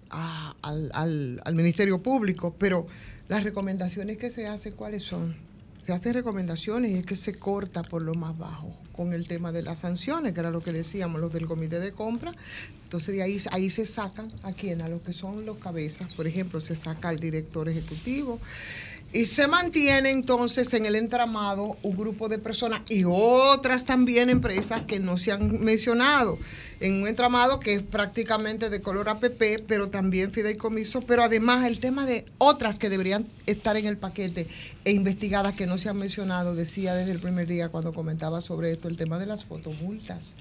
al, al Ministerio Público, pero las recomendaciones que se hacen, ¿cuáles son? se hacen recomendaciones y es que se corta por lo más bajo con el tema de las sanciones, que era lo que decíamos, los del comité de compra. Entonces de ahí, ahí se sacan a quién, a los que son los cabezas, por ejemplo, se saca al director ejecutivo, y se mantiene entonces en el entramado un grupo de personas y otras también empresas que no se han mencionado. En un entramado que es prácticamente de color APP, pero también fideicomiso, pero además el tema de otras que deberían estar en el paquete e investigadas que no se han mencionado, decía desde el primer día cuando comentaba sobre esto, el tema de las fotomultas.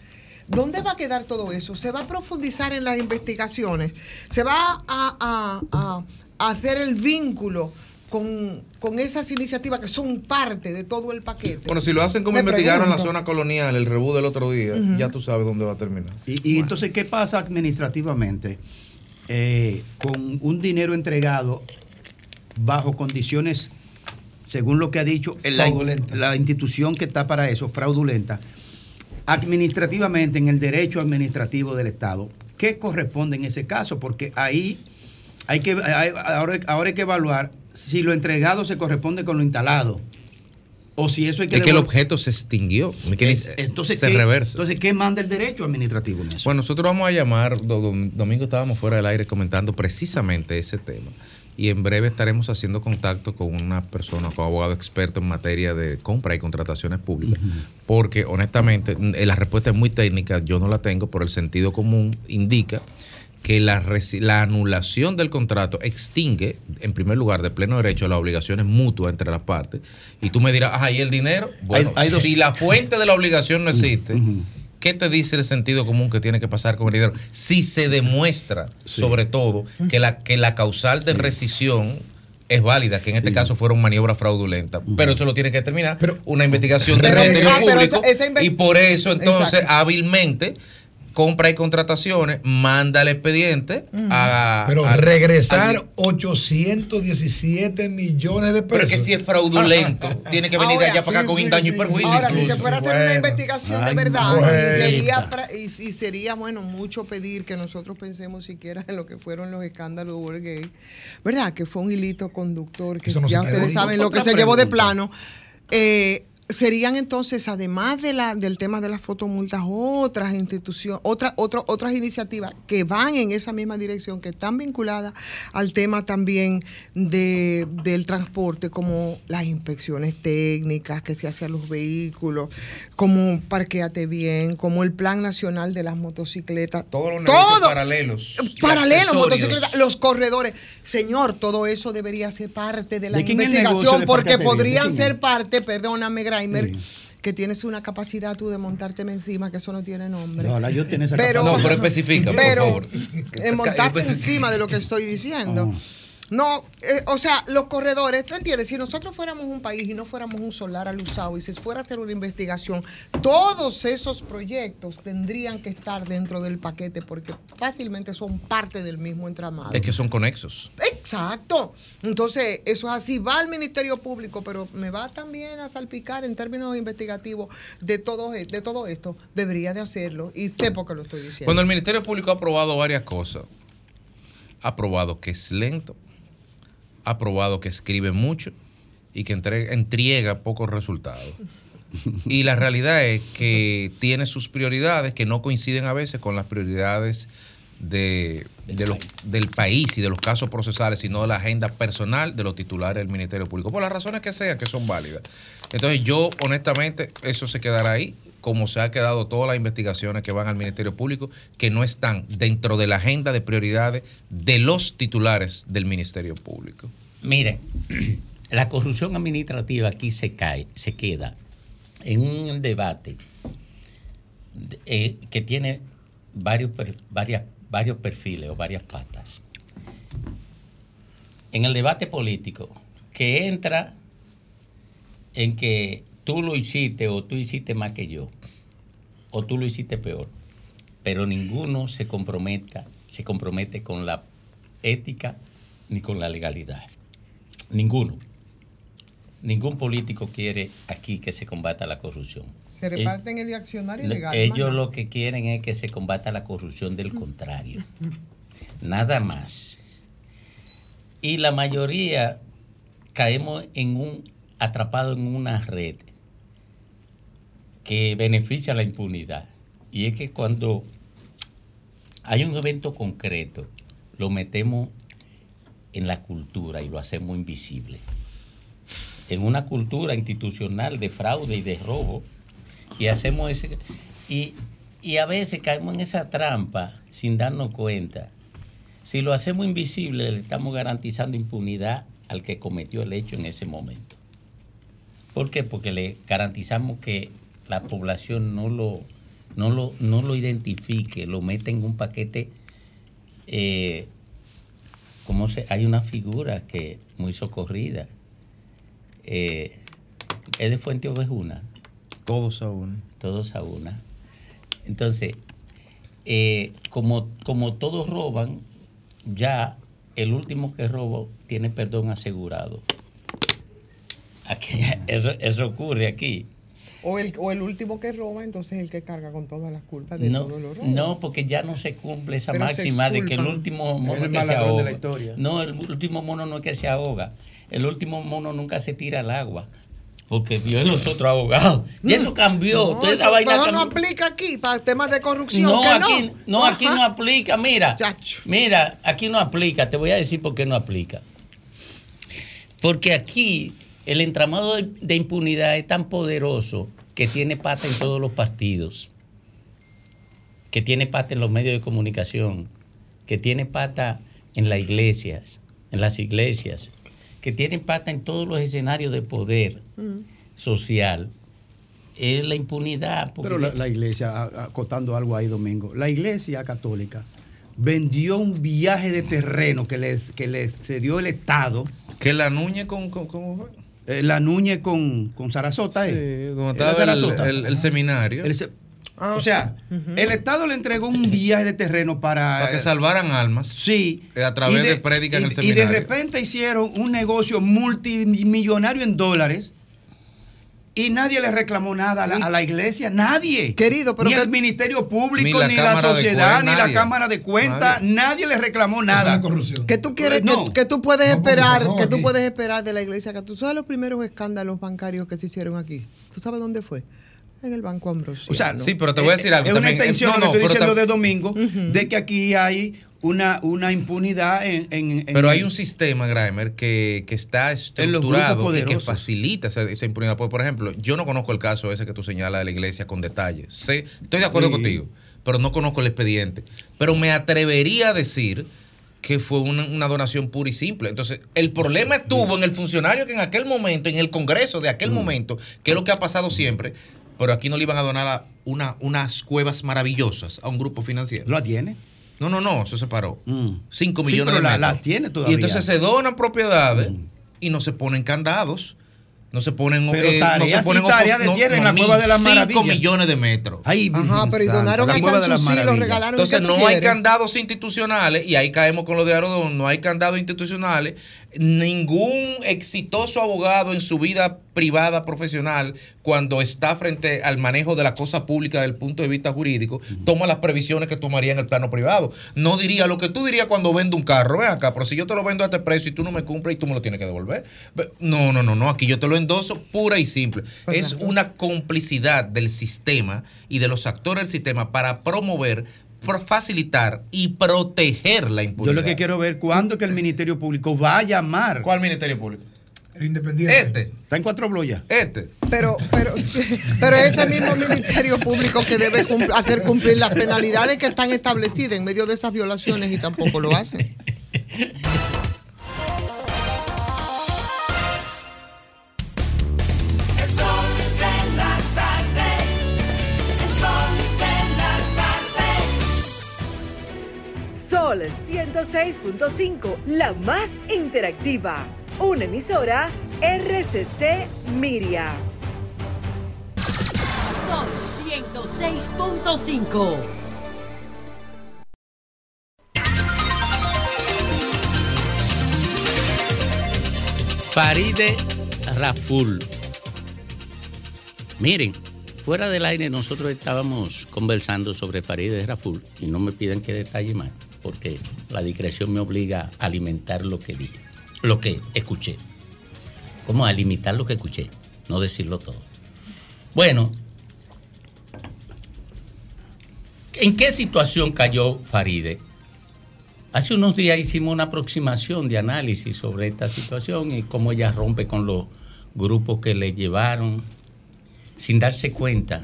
¿Dónde va a quedar todo eso? ¿Se va a profundizar en las investigaciones? ¿Se va a, a hacer el vínculo? Con, esas iniciativas que son parte de todo el paquete. Bueno, si lo hacen como investigaron en la zona colonial, el rebú del otro día, ya tú sabes dónde va a terminar. Y, entonces, ¿qué pasa administrativamente eh, con un dinero entregado bajo condiciones, según lo que ha dicho la, la institución que está para eso, fraudulenta? Administrativamente, en el derecho administrativo del Estado, ¿qué corresponde en ese caso? Porque ahí hay que, ahora, ahora hay que evaluar si lo entregado se corresponde con lo instalado. O si eso hay que. Es que el objeto se extinguió. entonces, se reversa. Entonces, ¿qué manda el derecho administrativo en eso? Bueno, nosotros vamos a llamar. Domingo estábamos fuera del aire comentando precisamente ese tema. Y en breve estaremos haciendo contacto con una persona, con un abogado experto en materia de compra y contrataciones públicas. Porque, honestamente, la respuesta es muy técnica. Yo no la tengo, por el sentido común indica que la, la, anulación del contrato extingue, en primer lugar, de pleno derecho, las obligaciones mutuas entre las partes. Y tú me dirás, ah, ¿y el dinero? Bueno, si la fuente de la obligación no existe, ¿qué te dice el sentido común que tiene que pasar con el dinero? Si se demuestra, sobre todo, que la, que la causal de rescisión es válida, que en este caso fueron maniobras fraudulentas. Pero eso lo tiene que terminar una investigación del Ministerio Público. y por eso, entonces, hábilmente compra y contrataciones, manda el expediente a. Pero regresar 817 millones de pesos. Pero que si es fraudulento, [LAUGHS] tiene que venir de allá para acá con daño y perjuicio. Ahora, si se fuera a hacer una investigación de verdad, y, sería, bueno, mucho pedir que nosotros pensemos siquiera en lo que fueron los escándalos de Watergate, ¿verdad? Que fue un hilito conductor, que ya ustedes saben lo que se llevó de plano. Eh, serían entonces, además de la, del tema de las fotomultas, otras instituciones, otras otras iniciativas que van en esa misma dirección, que están vinculadas al tema también de, del transporte, como las inspecciones técnicas que se hacen a los vehículos, como Parqueate Bien, como el Plan Nacional de las Motocicletas. Todos los negocios paralelos. Paralelos, motocicletas, los corredores. Señor, todo eso debería ser parte de la investigación, porque podrían ser parte, perdóname, que tienes una capacidad tú de montárteme encima, que eso no tiene nombre. No, yo esa pero, No, pero especifica, por favor. montarte encima de lo que estoy diciendo. No, eh, o sea, los corredores, ¿tú entiendes? Si nosotros fuéramos un país y no fuéramos un solar al usado y se fuera a hacer una investigación, todos esos proyectos tendrían que estar dentro del paquete porque fácilmente son parte del mismo entramado. Es que son conexos. Exacto. Entonces, eso es así. Va al Ministerio Público, pero me va también a salpicar en términos investigativos de todo, de todo esto. Debería de hacerlo y sé por qué lo estoy diciendo. Cuando el Ministerio Público ha aprobado varias cosas, ha aprobado que es lento, ha probado que escribe mucho y que entrega, entrega pocos resultados. Y la realidad es que tiene sus prioridades que no coinciden a veces con las prioridades de, de los, del país y de los casos procesales, sino de la agenda personal de los titulares del Ministerio Público, por las razones que sean, que son válidas. Entonces yo, honestamente, eso se quedará ahí, como se ha quedado todas las investigaciones que van al Ministerio Público, que no están dentro de la agenda de prioridades de los titulares del Ministerio Público. Mire, [CLEARS THROAT] la corrupción administrativa aquí se cae, se queda en un debate eh, que tiene varios, varios perfiles o varias patas. En el debate político, que entra en que tú lo hiciste o tú hiciste más que yo, o tú lo hiciste peor, pero ninguno se comprometa, se compromete con la ética ni con la legalidad. Ninguno. Ningún político quiere aquí que se combata la corrupción. Se reparten el accionario ilegal. Ellos lo que quieren es que se combata la corrupción del contrario. Nada más. Y la mayoría caemos en un atrapado en una red que beneficia la impunidad. Y es que cuando hay un evento concreto, lo metemos en la cultura y lo hacemos invisible. En una cultura institucional de fraude y de robo, y hacemos ese. Y, y a veces caemos en esa trampa sin darnos cuenta. Si lo hacemos invisible, le estamos garantizando impunidad al que cometió el hecho en ese momento. ¿Por qué? Porque le garantizamos que la población no lo, no lo, no lo identifique, lo mete en un paquete eh, cómo se, hay una figura que muy socorrida. Eh, es de Fuente Ovejuna. Todos a una. Todos a una. Entonces, eh, como, como todos roban, ya el último que robó tiene perdón asegurado. Aquí, [LAUGHS] eso, eso ocurre aquí. O el, o el último que roba, entonces el que carga con todas las culpas de no, todo lo robo. No, porque ya no se cumple esa máxima de que el último mono es que se ahoga. No, el último mono no es que se ahoga. El último mono nunca se tira al agua. Porque Dios es los otros abogados. Y eso cambió. No, eso, vaina no aplica aquí para temas de corrupción. No, ¿que aquí, no? aquí no aplica. Mira, mira, aquí no aplica. Te voy a decir por qué no aplica. Porque aquí el entramado de, de impunidad es tan poderoso que tiene pata en todos los partidos, que tiene pata en los medios de comunicación, que tiene pata en las iglesias, en las iglesias, que tiene pata en todos los escenarios de poder social, es la impunidad. Pero la, la iglesia, acotando algo ahí, Domingo, la iglesia católica vendió un viaje de terreno que les, que les cedió el Estado. Que la Nuñe con, con ¿cómo fue? Eh, la Nuñe con, con Sarasota, ¿eh? Sí, donde estaba Sarasota? El, el, el, seminario. El, ah, o sea, uh -huh. el Estado le entregó un viaje de terreno para... Para que salvaran almas. Sí. A través de, de prédica en el seminario. Y de repente hicieron un negocio multimillonario en dólares y nadie le reclamó nada a la, a la, iglesia, nadie. Querido, pero ni que, el Ministerio Público, ni la, ni la sociedad, ni la Cámara de Cuentas, nadie. nadie. le reclamó nada. Que tú quieres, no, que, que, tú puedes no, esperar, que tú puedes esperar de la iglesia, que tú sabes los primeros escándalos bancarios que se hicieron aquí. ¿Tú sabes dónde fue? En el Banco Ambrosio. O sea, sí, pero te voy a decir algo. Es también. una extensión, no, no, lo que estoy diciendo de domingo, uh -huh. de que aquí hay una, una impunidad en, en, en, Pero hay un sistema, Grimer, que, que está estructurado y que facilita esa, esa, impunidad. Porque, por ejemplo, yo no conozco el caso ese que tú señalas de la iglesia con detalle. Sé, estoy de acuerdo sí. contigo, pero no conozco el expediente. Pero me atrevería a decir que fue una, una, donación pura y simple. Entonces, el problema estuvo en el funcionario que en aquel momento, en el Congreso de aquel mm. momento, que es lo que ha pasado siempre, pero aquí no le iban a donar a una, unas cuevas maravillosas a un grupo financiero. ¿Lo tiene? No, no, no, eso se paró. 5 Sí, millones pero de la- metros. las tiene Y todavía. entonces se donan propiedades y no se ponen candados. No se ponen, eh, no se ponen tareas opos- de no- tierra en la Cueva de las 5 Maravillas. millones de metros. Ay, Ajá, pero y donaron a Sanssouci, lo regalaron. ¿y qué Entonces no hay candados institucionales, y ahí caemos con lo de Arodón, no hay candados institucionales. Ningún exitoso abogado en su vida privada profesional, cuando está frente al manejo de la cosa pública desde el punto de vista jurídico, toma las previsiones que tomaría en el plano privado. No diría lo que tú dirías cuando vendo un carro, ven acá, pero si yo te lo vendo a este precio y tú no me cumples y tú me lo tienes que devolver. Ve- No, no, no, no, aquí yo te lo endoso pura y simple. Es una complicidad del sistema y de los actores del sistema para promover, facilitar y proteger la Yo impunidad. lo que quiero ver cuándo es que el Ministerio Público va a llamar. ¿Cuál Ministerio Público? El independiente. Este. Está en cuatro bloyas. Este. Pero, pero, [LAUGHS] pero es ese mismo Ministerio Público que debe hacer cumplir las penalidades que están establecidas en medio de esas violaciones y tampoco lo hace. [LAUGHS] Sol 106.5, la más interactiva. Una emisora RCC Miria. Sol 106.5. Faride Raful. Miren, fuera del aire nosotros estábamos conversando sobre Faride Raful y no me piden que detalle más, porque la discreción me obliga a alimentar lo que dije, lo que escuché. ¿Cómo? A limitar lo que escuché, no decirlo todo. Bueno, ¿en qué situación cayó Faride? Hace unos días hicimos una aproximación de análisis sobre esta situación y cómo ella rompe con los grupos que le llevaron sin darse cuenta,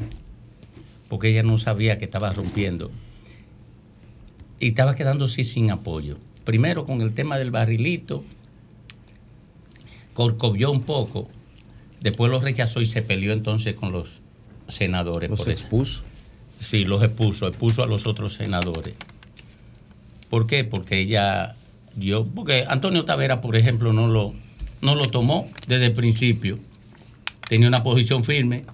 porque ella no sabía que estaba rompiendo. Y estaba quedándose sin apoyo. Primero con el tema del barrilito, corcovió un poco, después lo rechazó y se peleó entonces con los senadores. ¿Los por eso. expuso? Sí, los expuso, expuso a los otros senadores. ¿Por qué? Porque ella dio, porque Antonio Tavera, por ejemplo, no lo, no lo tomó desde el principio. Tenía una posición firme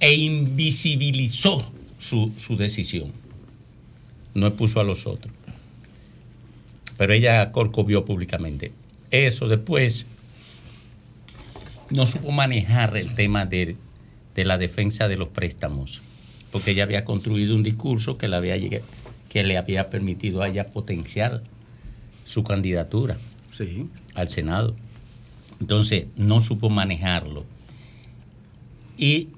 e invisibilizó su, su decisión. No expuso a los otros. Pero ella corcovió públicamente. Eso después no supo manejar el tema de, de la defensa de los préstamos, porque ella había construido un discurso que, la había, que le había permitido a ella potenciar su candidatura al Senado. Entonces, no supo manejarlo. Y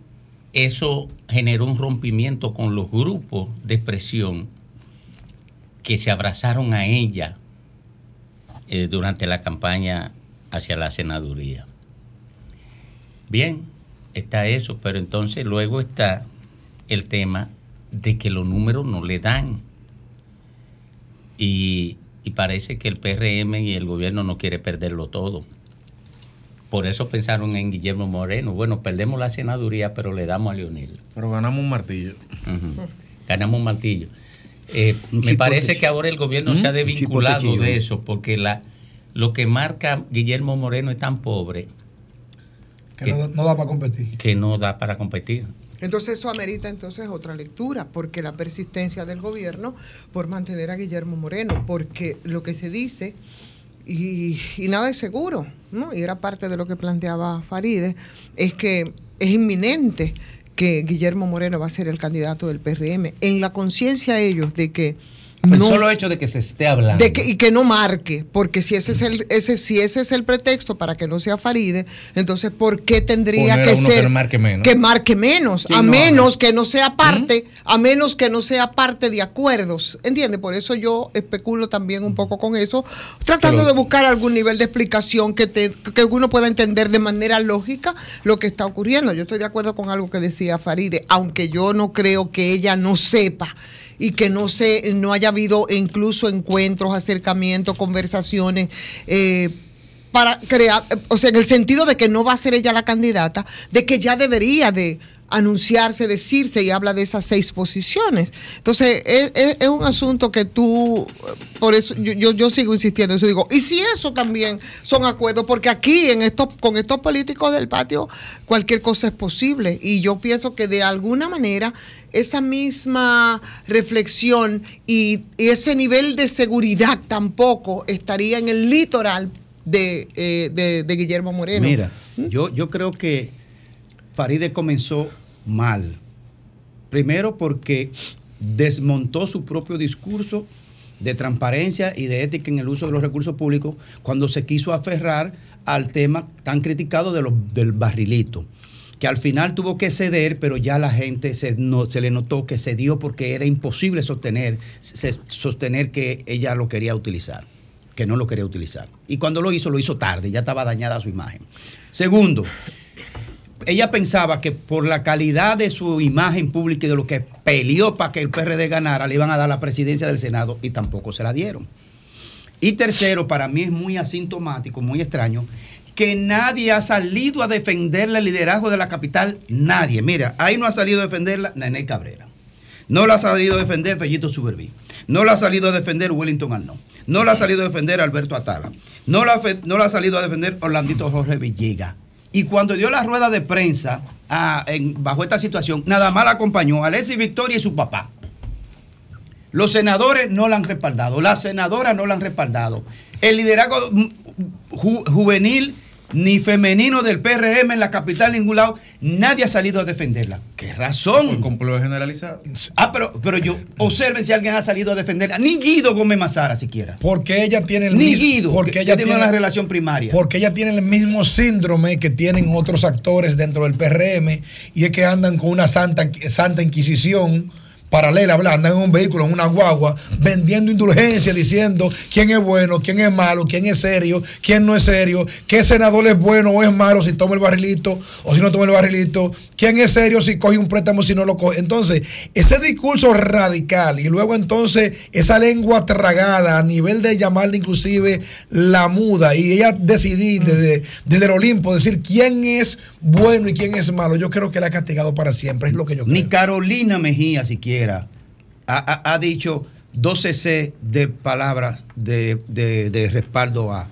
eso generó un rompimiento con los grupos de expresión que se abrazaron a ella eh, durante la campaña hacia la senaduría. Bien, está eso, pero entonces luego está el tema de que los números no le dan. Y, y parece que el PRM y el gobierno no quiere perderlo todo. Por eso pensaron en Guillermo Moreno. Bueno, perdemos la senaduría, pero le damos a Leonel. Pero ganamos un martillo. Ganamos un martillo. Eh, me parece que ahora el gobierno ¿Mm? se ha desvinculado de eso, porque la, lo que marca Guillermo Moreno es tan pobre Que no, no da para competir. que no da para competir. Entonces eso amerita entonces otra lectura, porque la persistencia del gobierno por mantener a Guillermo Moreno, porque lo que se dice, y, y nada es seguro, ¿no? y era parte de lo que planteaba Faride, es que es inminente que Guillermo Moreno va a ser el candidato del PRM, en la conciencia ellos de que El no- solo hecho de que se esté hablando. de que, y que no marque, porque si ese es el, ese, si ese es el pretexto para que no sea Faride, entonces ¿por qué tendría Poner a que uno ser que marque menos. que marque menos? A no, menos no. que no sea parte, a menos que no sea parte de acuerdos, ¿entiende? Por eso yo especulo también un poco con eso, tratando Pero- de buscar algún nivel de explicación que te, que uno pueda entender de manera lógica lo que está ocurriendo. Yo estoy de acuerdo con algo que decía Faride, aunque yo no creo que ella no sepa y que no se no haya habido incluso encuentros, acercamientos, conversaciones eh, para crear, o sea, en el sentido de que no va a ser ella la candidata, de que ya debería de anunciarse, decirse y habla de esas seis posiciones. Entonces, es, es- es un asunto que tú, por eso yo, yo, yo sigo insistiendo, eso digo, y si eso también son acuerdos, porque aquí en estos, con estos políticos del patio, cualquier cosa es posible. Y yo pienso que de alguna manera esa misma reflexión y, y ese nivel de seguridad tampoco estaría en el litoral de, eh, de- de Guillermo Moreno. Mira, yo, yo creo que Faride comenzó mal. Primero porque desmontó su propio discurso de transparencia y de ética en el uso de los recursos públicos cuando se quiso aferrar al tema tan criticado de los, del barrilito que al final tuvo que ceder, pero ya la gente se, no, se le notó que cedió porque era imposible sostener, sostener que ella lo quería utilizar, que no lo quería utilizar. Y cuando lo hizo, lo hizo tarde, ya estaba dañada su imagen. Segundo, ella pensaba que por la calidad de su imagen pública y de lo que peleó para que el PRD ganara, le iban a dar la presidencia del Senado y tampoco se la dieron. Y tercero, para mí es muy asintomático, muy extraño, que nadie ha salido a defenderle el liderazgo de la capital. Nadie. Mira, ahí no ha salido a defenderla Nené Cabrera. No la ha salido a defender Fellito Suberví. No la ha salido a defender Wellington Arnó. No la ha salido a defender Alberto Atala. No la, no la ha salido a defender Orlandito Jorge Villegas. Y cuando dio la rueda de prensa ah, bajo esta situación, nada más la acompañó Alessi Victoria y su papá. Los senadores no la han respaldado, las senadoras no la han respaldado. El liderazgo ju- juvenil ni femenino del PRM en la capital, ningún lado, nadie ha salido a defenderla. ¿Qué razón? Por complot generalizado. Ah, pero, pero yo, observen si alguien ha salido a defenderla. Ni Guido Gómez Mazara siquiera. Porque ella tiene el Ni mismo- Guido, porque que ella tiene tiene una relación primaria. Porque ella tiene el mismo síndrome que tienen otros actores dentro del PRM y es que andan con una santa, santa inquisición paralela, ¿verdad? andan en un vehículo, en una guagua, vendiendo indulgencia, diciendo quién es bueno, quién es malo, quién es serio, quién no es serio, qué senador es bueno o es malo si toma el barrilito o si no toma el barrilito, quién es serio si coge un préstamo si no lo coge. Entonces, ese discurso radical y luego entonces esa lengua tragada a nivel de llamarle inclusive la muda y ella decidir desde, desde el Olimpo decir quién es bueno y quién es malo, yo creo que la ha castigado para siempre, es lo que yo creo. Ni Carolina Mejía siquiera ha, ha- ha dicho 12 C de palabras de, de- de respaldo a,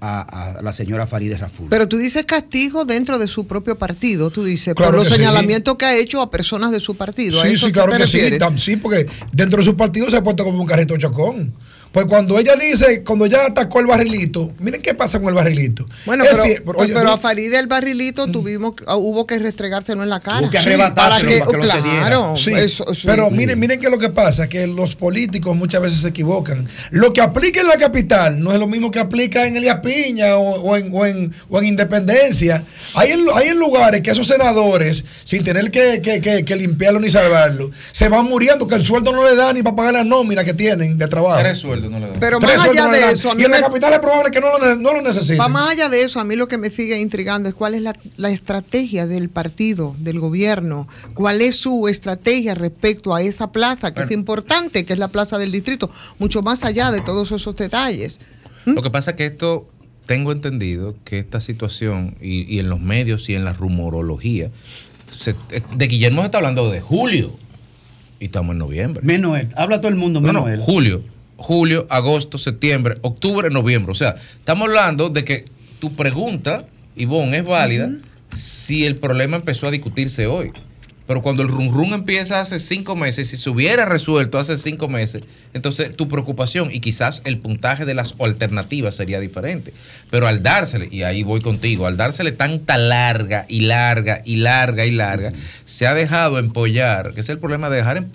a- a la señora Farideh Raful. Pero tú dices castigo dentro de su propio partido, tú dices, Claro por los sí. señalamientos que ha hecho a personas de su partido. ¿A Sí, eso sí, claro que sí. refieres? Sí, porque dentro de su partido se ha puesto como un carrito chocón. Pues cuando ella dice, cuando ella atacó el barrilito, miren qué pasa con el barrilito. Bueno, Es pero, decir, oye, pero no- a Farideh el barrilito tuvimos, que- ah, hubo que restregárselo en la cara. Hubo que Sí, para que lo claro, Sí, eso- sí. pero miren, miren que lo que pasa, que los políticos muchas veces se equivocan. Lo que aplica en la capital no es lo mismo que aplica en Elías Piña o, o en, o en- o en Independencia. Hay en, hay en lugares que esos senadores, sin tener que, que- que- que limpiarlo ni salvarlo, se van muriendo, que el sueldo no le da ni para pagar la nómina que tienen de trabajo. Tres sueldos no le dan. Pero Tres más allá no de eso, a y mí en la me- capital es probable que no lo, no lo necesiten. Va más allá de eso, a mí lo que me sigue intrigando es cuál es la, la estrategia del partido, del gobierno, cuál es su estrategia respecto a esa plaza, que es importante, que es la plaza del distrito, mucho más allá de todos esos detalles. Lo que pasa es que esto, tengo entendido que esta situación, y, y en los medios y en la rumorología, se- eh, de Guillermo se está hablando de julio. Y estamos en noviembre. Menos él. Habla todo el mundo, No, menos no, él. julio. Julio, agosto, septiembre, octubre, noviembre. O sea, estamos hablando de que tu pregunta, Ivonne, es válida si el problema empezó a discutirse hoy. Pero cuando el run run empieza hace cinco meses, si se hubiera resuelto hace cinco meses, entonces tu preocupación y quizás el puntaje de las alternativas sería diferente. Pero al dársele, y ahí voy contigo, al dársele tanta larga y larga y larga y larga, se ha dejado empollar, que es el problema de dejar el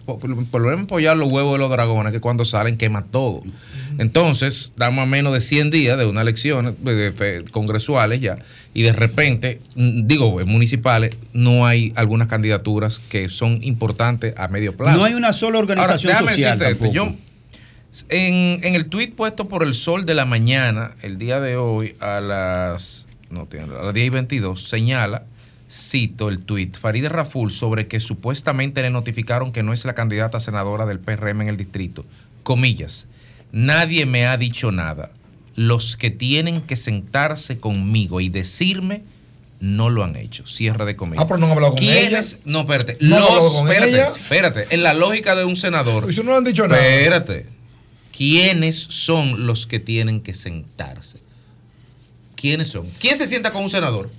problema empollar los huevos de los dragones, que cuando salen quema todo. Entonces, estamos a menos de 100 días de unas elecciones congresuales ya, y de repente, mm, digo, municipales, no hay algunas candidaturas que son importantes a medio plazo. No hay una sola organización Ahora, déjame social decirte yo- en, en el tuit puesto por el sol de la mañana, el día de hoy, a las, no, a las 10 y 22, señala, cito el tuit, Farideh Raful sobre que supuestamente le notificaron que no es la candidata senadora del PRM en el distrito. Comillas, nadie me ha dicho nada. Los que tienen que sentarse conmigo y decirme no lo han hecho. Cierre de comillas. Ah, pero no han hablado con. No, espérate. No los, con espérate, ella. espérate. En la lógica de un senador. Eso no han dicho nada. Espérate. ¿Quiénes son los que tienen que sentarse? ¿Quiénes son? ¿Quién se sienta con un senador?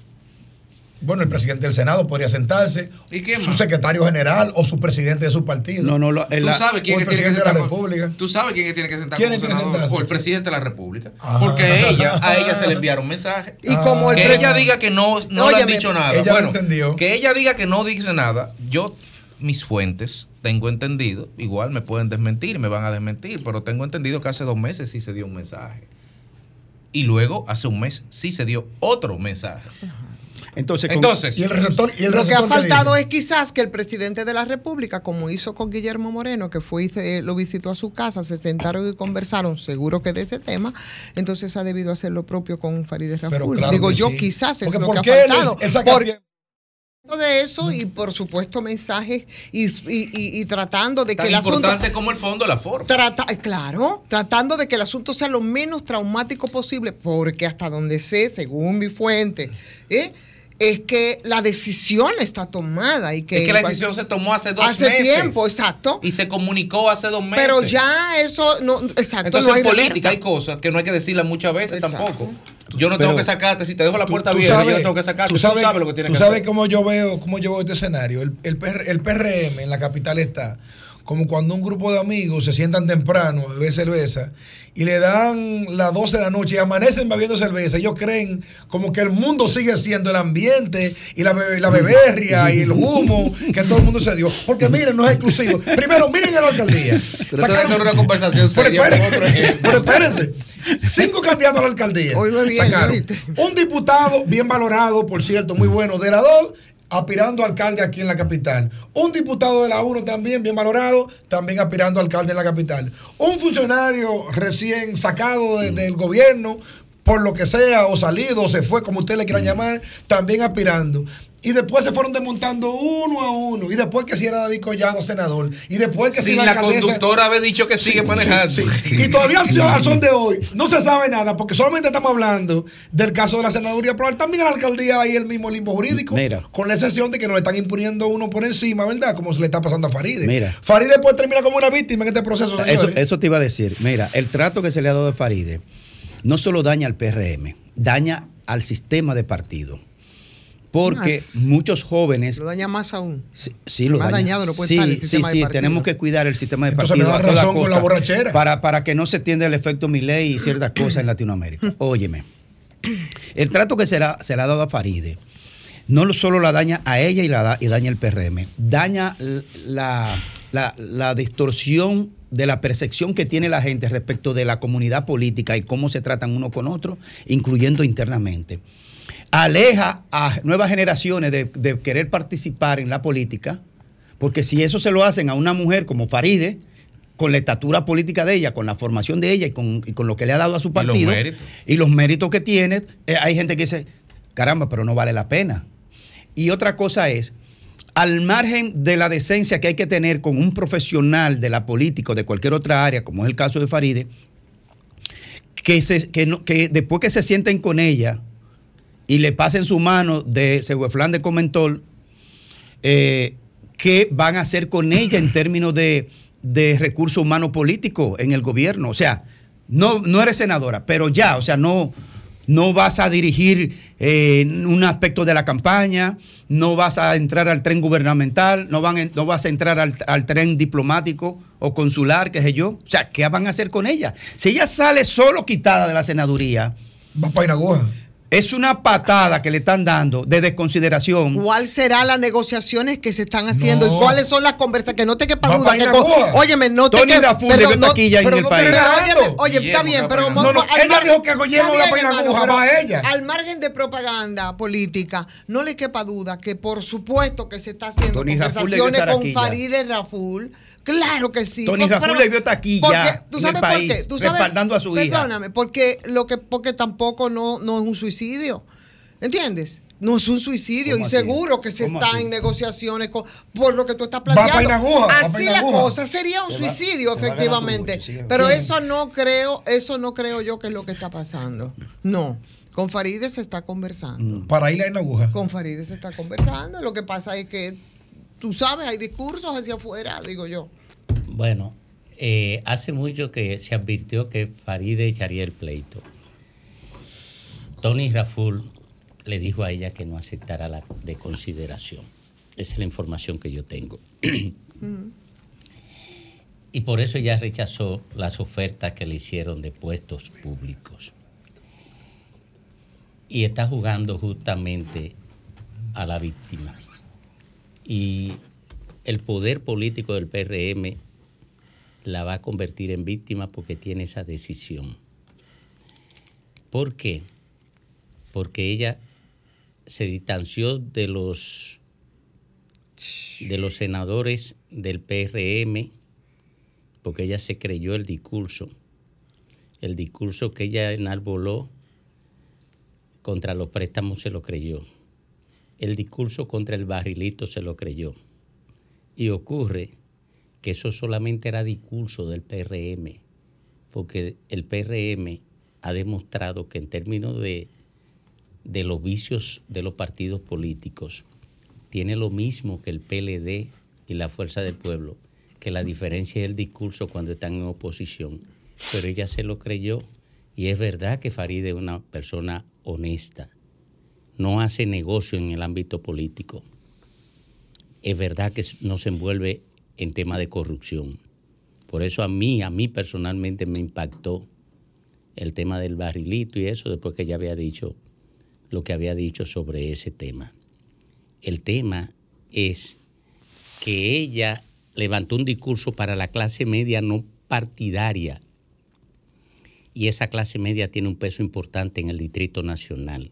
Bueno, el presidente del Senado podría sentarse. ¿Y quién Su secretario general o su presidente de su partido. No, no, lo- Tú sabes quién o el que tiene que presidente de la con- República. Tú sabes quién tiene que sentar ¿Quién que senador sentarse? o el presidente de la República. Ah. Porque ella, a ella se le enviaron mensajes. Y como el que ella diga que no, no le han Óyeme, dicho nada. ella lo bueno, entendió. que ella diga que no dice nada. Yo, mis fuentes, tengo entendido, igual me pueden desmentir, me van a desmentir, pero tengo entendido que hace dos meses sí se dio un mensaje. Y luego, hace un mes, sí se dio otro mensaje. Entonces, Entonces, Y el receptor, y el Lo que ha faltado es quizás que el presidente de la República, como hizo con Guillermo Moreno, que fue y se- lo visitó a su casa, se sentaron y conversaron, seguro que de ese tema, entonces ha debido hacer lo propio con Farideh Raful. claro Digo yo, sí. quizás es Porque lo ¿por que ha él es- faltado. él tiempo? de eso y por supuesto mensajes y, y- y- y tratando de que el asunto importante como el fondo, la forma. Trata, eh, claro, tratando de que el asunto sea lo menos traumático posible, porque hasta donde sé, según mi fuente, ¿eh? Es que la decisión está tomada y que es que la decisión se tomó hace dos hace meses. tiempo, exacto. Y se comunicó hace dos meses. Pero ya eso no, exacto. Entonces no hay en política hay cosas que no hay que decirlas muchas veces tampoco. Yo no tengo que sacarte, si te dejo la puerta Tú abierta, yo sabes- no tengo que sacarte. Tú Tú sabes, sabes, lo que tienes tú que sabes hacer. cómo yo veo cómo yo veo este escenario. El, el, PR el PRM en la capital está como cuando un grupo de amigos se sientan temprano a beber cerveza y le dan las 12 de la noche y amanecen bebiendo cerveza. Ellos creen como que el mundo sigue siendo el ambiente y la, be- la beberria y el humo que todo el mundo se dio. Porque miren, no es exclusivo. Primero, miren en la alcaldía. Pero es una conversación Pero seria con espérense, otro ejemplo. pero espérense. Cinco candidatos a la alcaldía. Hoy no Sacaron un diputado bien valorado, por cierto, muy bueno, de la DOL, aspirando a alcalde aquí en la capital. Un diputado de la 1 también bien valorado, también aspirando a alcalde en la capital. Un funcionario recién sacado de- del gobierno, por lo que sea, o salido, o se fue, como usted le quieran llamar, también aspirando. Y después se fueron desmontando uno a uno. Y después que si era David Collado senador. Y después que si Sin la conductora haber dicho que sigue manejando. Sí, sí. Y todavía al, sol- sol de hoy no se sabe nada porque solamente estamos hablando del caso de la senaduría, pero también a la alcaldía hay el mismo limbo jurídico, Mira. con la excepción de que nos están imponiendo uno por encima, ¿verdad? Como se le está pasando a Faride. Mira. Faride después termina como una víctima en este proceso, Eso, eso te iba a decir. Mira, el trato que se le ha dado a Faride no solo daña al PRM, daña al sistema de partido. Porque Más. muchos jóvenes. Lo daña más aún. Sí, sí, lo Más daña. dañado no puede sí, estar el sí, sistema de sí, partido. tenemos que cuidar el sistema de Entonces partido. me da a toda razón con la borrachera. Para, para que no se tienda el efecto Milei y ciertas [CLEARS THROAT] cosas en Latinoamérica. Óyeme, el trato que se, la- se le ha dado a Faride no lo- solo la daña a ella y, la, da- y daña el PRM, daña la, la- la distorsión de la percepción que tiene la gente respecto de la comunidad política y cómo se tratan uno con otro, incluyendo internamente. Aleja a nuevas generaciones de, de querer participar en la política, porque si eso se lo hacen a una mujer como Faride, con la estatura política de ella, con la formación de ella y con, y con lo que le ha dado a su los partido méritos. y los méritos que tiene, eh, hay gente que dice, caramba, pero no vale la pena. Y otra cosa es, al margen de la decencia que hay que tener con un profesional de la política o de cualquier otra área, como es el caso de Faride, que, se- que, no- que después que se sienten con ella y le pasen su mano de Segueflán de Comentol, eh, ¿qué van a hacer con ella en términos de, de recursos humanos políticos en el gobierno? O sea, no, no eres senadora, pero ya, o sea, no, no vas a dirigir eh, un aspecto de la campaña, no vas a entrar al tren gubernamental, no, van, en- no vas a entrar al, al tren diplomático o consular, qué sé yo. O sea, ¿qué van a hacer con ella? Si ella sale solo quitada de la senaduría, Va para Inagoja. Es una patada que le están dando de desconsideración. ¿Cuál serán las negociaciones que se están haciendo No. y cuáles son las conversaciones? Que no te quepa duda. Que óyeme, no te Tony Raful perdón, debió taquilla en pero el no país. Oye, está bien, pero No, no, al él no dijo que Guillermo hermano, va pero ella. Al margen de propaganda política, no le quepa duda que por supuesto que se está haciendo conversaciones estar con aquí ya. Farideh Raful. Claro que sí. Tony Por- Raful pero- debió estar aquí porque, ¿tú en sabes el por país, qué? ¿Tú sabes? respaldando a su hija. Perdóname, porque lo que porque tampoco no, no es un suicidio. ¿Entiendes? No es un suicidio y seguro que se ¿Cómo está así? en negociaciones con, por lo que tú estás planteando. Pa' Así la Inagoja. cosa sería un suicidio, va efectivamente. Pero eso no creo, eso no creo yo que es lo que está pasando. No. Con Faride se está conversando. Para ir a la aguja. Con Faride se está conversando. Lo que pasa es que, tú sabes, hay discursos hacia afuera, digo yo. Bueno, eh, hace mucho que se advirtió que Faride echaría el pleito. Tony Raful le dijo a ella que no aceptara la de consideración. Esa es la información que yo tengo. [CLEARS THROAT] y por eso ella rechazó las ofertas que le hicieron de puestos públicos. Y está jugando justamente a la víctima. Y el poder político del PRM la va a convertir en víctima porque tiene esa decisión. ¿Por qué? Porque ella se distanció de los de los senadores del PRM porque ella se creyó el discurso, el discurso que ella enarboló contra los préstamos se lo creyó, el discurso contra el barrilito se lo creyó. Y ocurre que eso solamente era discurso del PRM, porque el PRM ha demostrado que en términos de, de los vicios de los partidos políticos, tiene lo mismo que el PLD y la Fuerza del Pueblo, que la diferencia es el discurso cuando están en oposición. Pero ella se lo creyó y es verdad que Farid es una persona honesta, no hace negocio en el ámbito político. Es verdad que no se envuelve en tema de corrupción. Por eso a mí, a mí personalmente me impactó el tema del barrilito y eso después que ella había dicho lo que había dicho sobre ese tema. El tema es que ella levantó un discurso para la clase media no partidaria y esa clase media tiene un peso importante en el Distrito Nacional.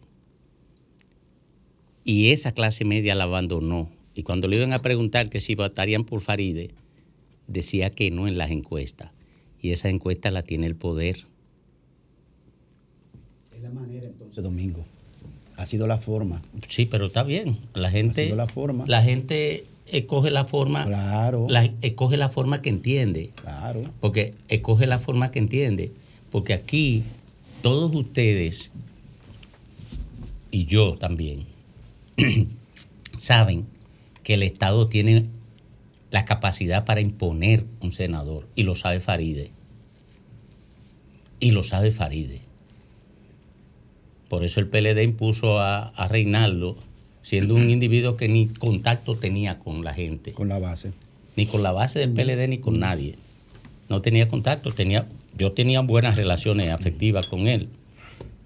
Y esa clase media la abandonó. Y cuando le iban a preguntar que si votarían por Faride, decía que no en las encuestas. Y esa encuesta la tiene el poder. Es la manera entonces, Domingo ha sido la forma. Sí, pero está bien. La gente. Ha sido la forma. La gente escoge la forma. Claro. La, escoge la forma que entiende. Claro. Porque escoge la forma que entiende. Porque aquí, todos ustedes, y yo también, [CLEARS THROAT] saben que el Estado tiene la capacidad para imponer un senador. Y lo sabe Faride. Y lo sabe Faride. Por eso el PLD impuso a, a Reinaldo, siendo un [CLEARS THROAT] individuo que ni contacto tenía con la gente. Con la base. Ni con la base del PLD ni con nadie. No tenía contacto, tenía, yo tenía buenas relaciones afectivas con él,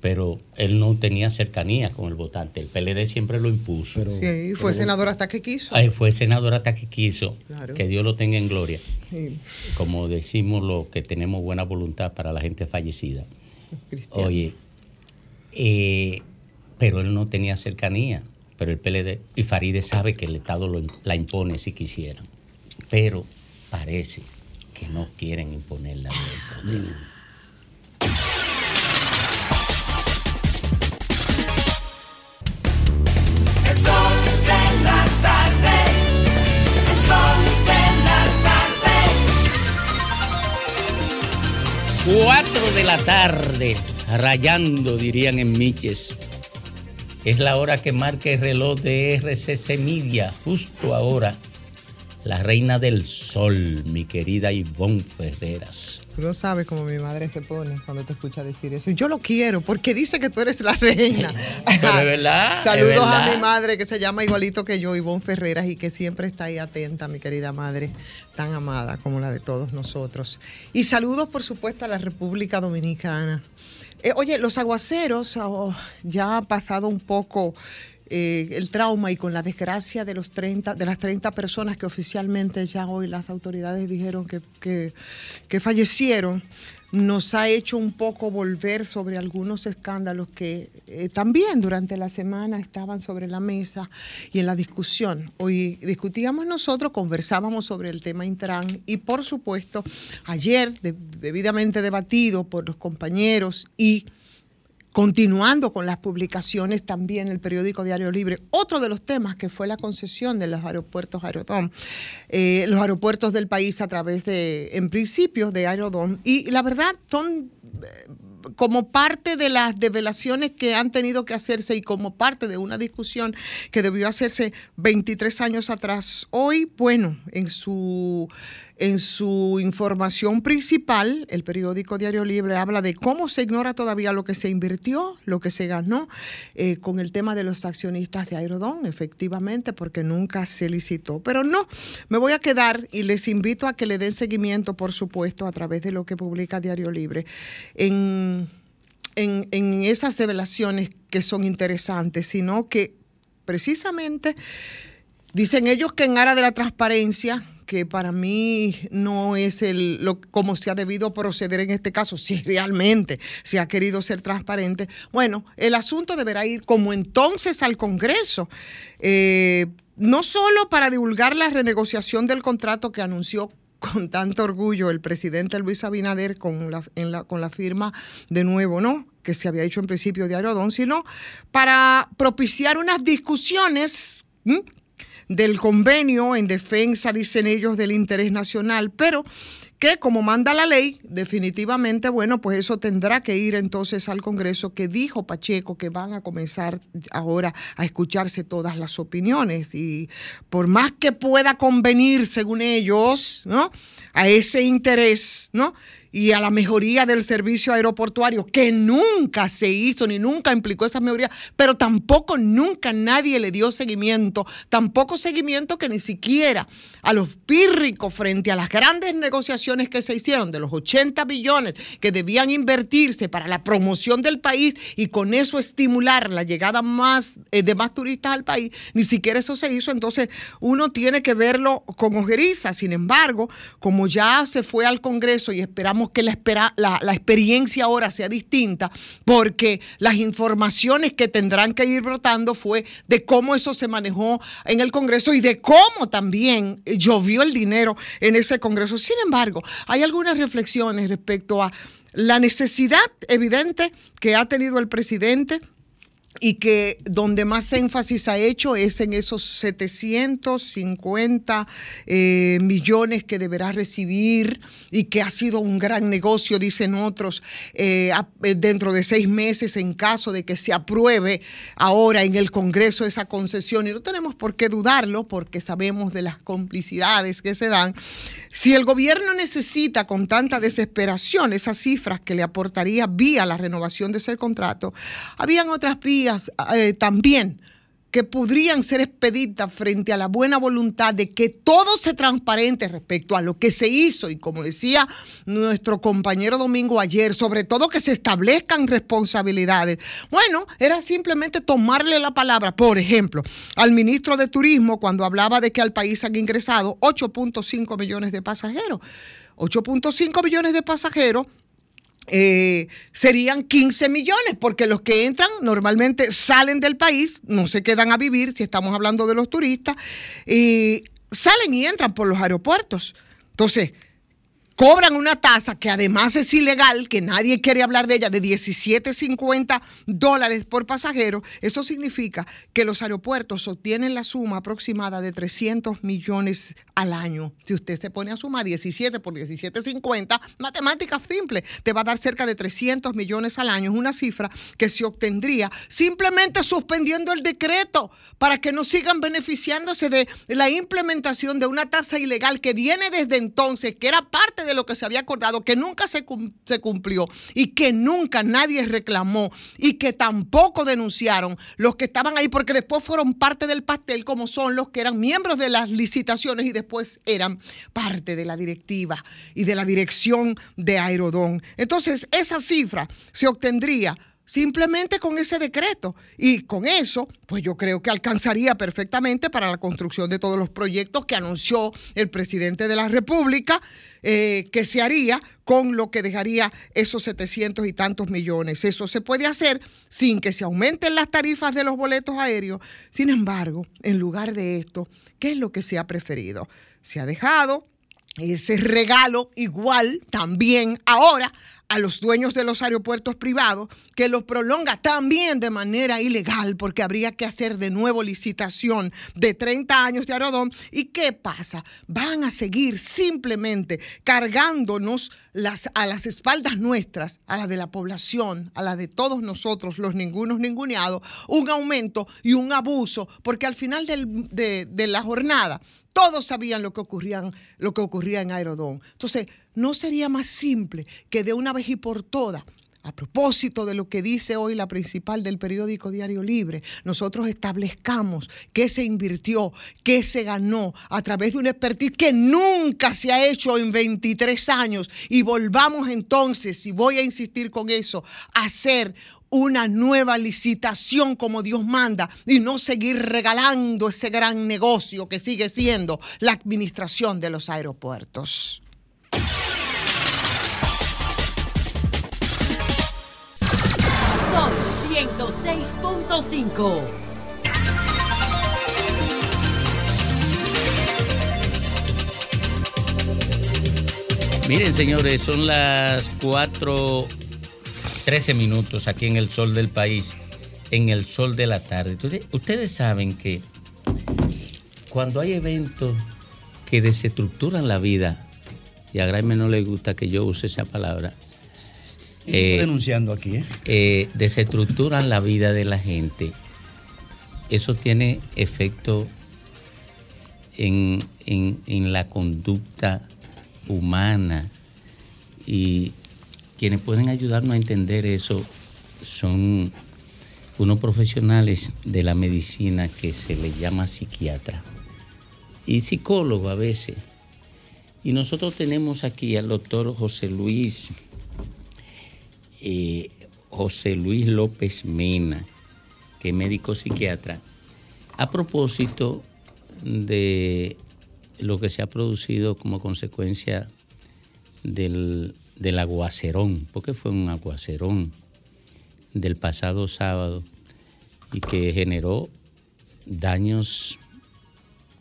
pero él no tenía cercanía con el votante. El PLD siempre lo impuso. sí, fue senador hasta que quiso. Ay, fue senador hasta que quiso. Claro. Que Dios lo tenga en gloria. Sí. Como decimos lo que tenemos buena voluntad para la gente fallecida. Cristiano. Oye, eh, pero él no tenía cercanía. Pero el PLD y Faride sabe que el Estado lo- la impone si quisieran. Pero parece que no quieren imponerla en el poder. 4 de la tarde, rayando, dirían en Miches. Es la hora que marca el reloj de RCC Media, justo ahora. La reina del sol, mi querida Ivonne Ferreras. Tú no sabes cómo mi madre se pone cuando te escucha decir eso. Yo lo quiero porque dice que tú eres la reina. [LAUGHS] Pero es verdad. es Saludos a mi madre que se llama igualito que yo, Ivonne Ferreras, y que siempre está ahí atenta, mi querida madre, tan amada como la de todos nosotros. Y saludos, por supuesto, a la República Dominicana. Eh, oye, los aguaceros oh, ya ha pasado un poco eh, el trauma y con la desgracia de los 30, de las 30 personas que oficialmente ya hoy las autoridades dijeron que, que, fallecieron, nos ha hecho un poco volver sobre algunos escándalos que eh, también durante la semana estaban sobre la mesa y en la discusión. Hoy discutíamos nosotros, conversábamos sobre el tema Intran y por supuesto ayer de- debidamente debatido por los compañeros y Continuando con las publicaciones también el periódico Diario Libre, otro de los temas que fue la concesión de los aeropuertos Aerodón, eh, los aeropuertos del país a través de, en principio, de Aerodón. Y la verdad son eh, como parte de las develaciones que han tenido que hacerse y como parte de una discusión que debió hacerse 23 años atrás. Hoy, bueno, en su en su información principal, el periódico Diario Libre habla de cómo se ignora todavía lo que se invirtió, lo que se ganó eh, con el tema de los accionistas de Aerodón, efectivamente, porque nunca se licitó. Pero no, me voy a quedar y les invito a que le den seguimiento, por supuesto, a través de lo que publica Diario Libre, en, en, en esas revelaciones que son interesantes, sino que precisamente dicen ellos que en área de la transparencia que para mí no es el lo, como se ha debido proceder en este caso, si realmente se ha querido ser transparente. Bueno, el asunto deberá ir como entonces al Congreso. Eh, no solo para divulgar la renegociación del contrato que anunció con tanto orgullo el presidente Luis Abinader con la, en la, con la firma de nuevo, ¿no? que se había hecho en principio de Aerodón, sino para propiciar unas discusiones. Del convenio en defensa, dicen ellos, del interés nacional, pero que como manda la ley, definitivamente, bueno, pues eso tendrá que ir entonces al Congreso, que dijo Pacheco que van a comenzar ahora a escucharse todas las opiniones y por más que pueda convenir, según ellos, ¿no? A ese interés, ¿no? Y a la mejoría del servicio aeroportuario, que nunca se hizo ni nunca implicó esa mejoría, pero tampoco nunca nadie le dio seguimiento, tampoco seguimiento que ni siquiera a los pírricos frente a las grandes negociaciones que se hicieron de los 80 billones que debían invertirse para la promoción del país y con eso estimular la llegada más eh, de más turistas al país, ni siquiera eso se hizo, entonces uno tiene que verlo con ojeriza. Sin embargo, como ya se fue al Congreso y esperamos que la, espera, la, la, experiencia ahora sea distinta, porque las informaciones que tendrán que ir brotando fue de cómo eso se manejó en el Congreso y de cómo también llovió el dinero en ese Congreso. Sin embargo, hay algunas reflexiones respecto a la necesidad evidente que ha tenido el presidente y que donde más énfasis ha hecho es en esos 750 eh, millones que deberá recibir y que ha sido un gran negocio, dicen otros, eh, dentro de seis meses en caso de que se apruebe ahora en el Congreso esa concesión. Y no tenemos por qué dudarlo porque sabemos de las complicidades que se dan. Si el gobierno necesita con tanta desesperación esas cifras que le aportaría vía la renovación de ese contrato, habían otras vías eh, también que podrían ser expeditas frente a la buena voluntad de que todo se transparente respecto a lo que se hizo y como decía nuestro compañero Domingo ayer, sobre todo que se establezcan responsabilidades. Bueno, era simplemente tomarle la palabra, por ejemplo, al ministro de Turismo cuando hablaba de que al país han ingresado 8.5 millones de pasajeros. 8.5 millones de pasajeros eh, serían 15 millones, porque los que entran normalmente salen del país, no se quedan a vivir, si estamos hablando de los turistas, y salen y entran por los aeropuertos. Entonces, cobran una tasa que además es ilegal, que nadie quiere hablar de ella, de 17.50 dólares por pasajero. Eso significa que los aeropuertos obtienen la suma aproximada de 300 millones al año. Si usted se pone a sumar 17 por 17.50, matemática simple, te va a dar cerca de 300 millones al año. Es una cifra que se obtendría simplemente suspendiendo el decreto para que no sigan beneficiándose de la implementación de una tasa ilegal que viene desde entonces, que era parte de lo que se había acordado, que nunca se, se cumplió y que nunca nadie reclamó y que tampoco denunciaron los que estaban ahí, porque después fueron parte del pastel, como son los que eran miembros de las licitaciones y después eran parte de la directiva y de la dirección de Aerodón. Entonces, esa cifra se obtendría simplemente con ese decreto. Y con eso, pues yo creo que alcanzaría perfectamente para la construcción de todos los proyectos que anunció el presidente de la República eh, que se haría con lo que dejaría esos 700 y tantos millones. Eso se puede hacer sin que se aumenten las tarifas de los boletos aéreos. Sin embargo, en lugar de esto, ¿qué es lo que se ha preferido? Se ha dejado ese regalo igual también ahora a los dueños de los aeropuertos privados, que los prolonga también de manera ilegal, porque habría que hacer de nuevo licitación de 30 años de Aerodón. ¿Y qué pasa? Van a seguir simplemente cargándonos las, a las espaldas nuestras, a la de la población, a la de todos nosotros, los ningunos ninguneados, un aumento y un abuso, porque al final de la jornada todos sabían lo que, lo que ocurría en Aerodón. Entonces, ¿no sería más simple que de una vez y por todas, a propósito de lo que dice hoy la principal del periódico Diario Libre, nosotros establezcamos qué se invirtió, qué se ganó a través de un expertise que nunca se ha hecho en 23 años y volvamos entonces, y voy a insistir con eso, a hacer una nueva licitación como Dios manda y no seguir regalando ese gran negocio que sigue siendo la administración de los aeropuertos. Son 106.5. Miren, señores, son las 4, 13 minutos aquí en el sol del país, en el sol de la tarde. Ustedes, ustedes saben que cuando hay eventos que desestructuran la vida, y a Graeme no le gusta que yo use esa palabra, Estoy denunciando aquí, ¿eh? eh, desestructuran la vida de la gente, eso tiene efecto en, en- en la conducta humana y quienes pueden ayudarnos a entender eso son unos profesionales de la medicina que se les llama psiquiatra y psicólogo a veces. Y nosotros tenemos aquí al doctor José Luis, eh, José Luis López Mena, que es médico psiquiatra, a propósito de lo que se ha producido como consecuencia del, del aguacerón, porque fue un aguacerón del pasado sábado y que generó daños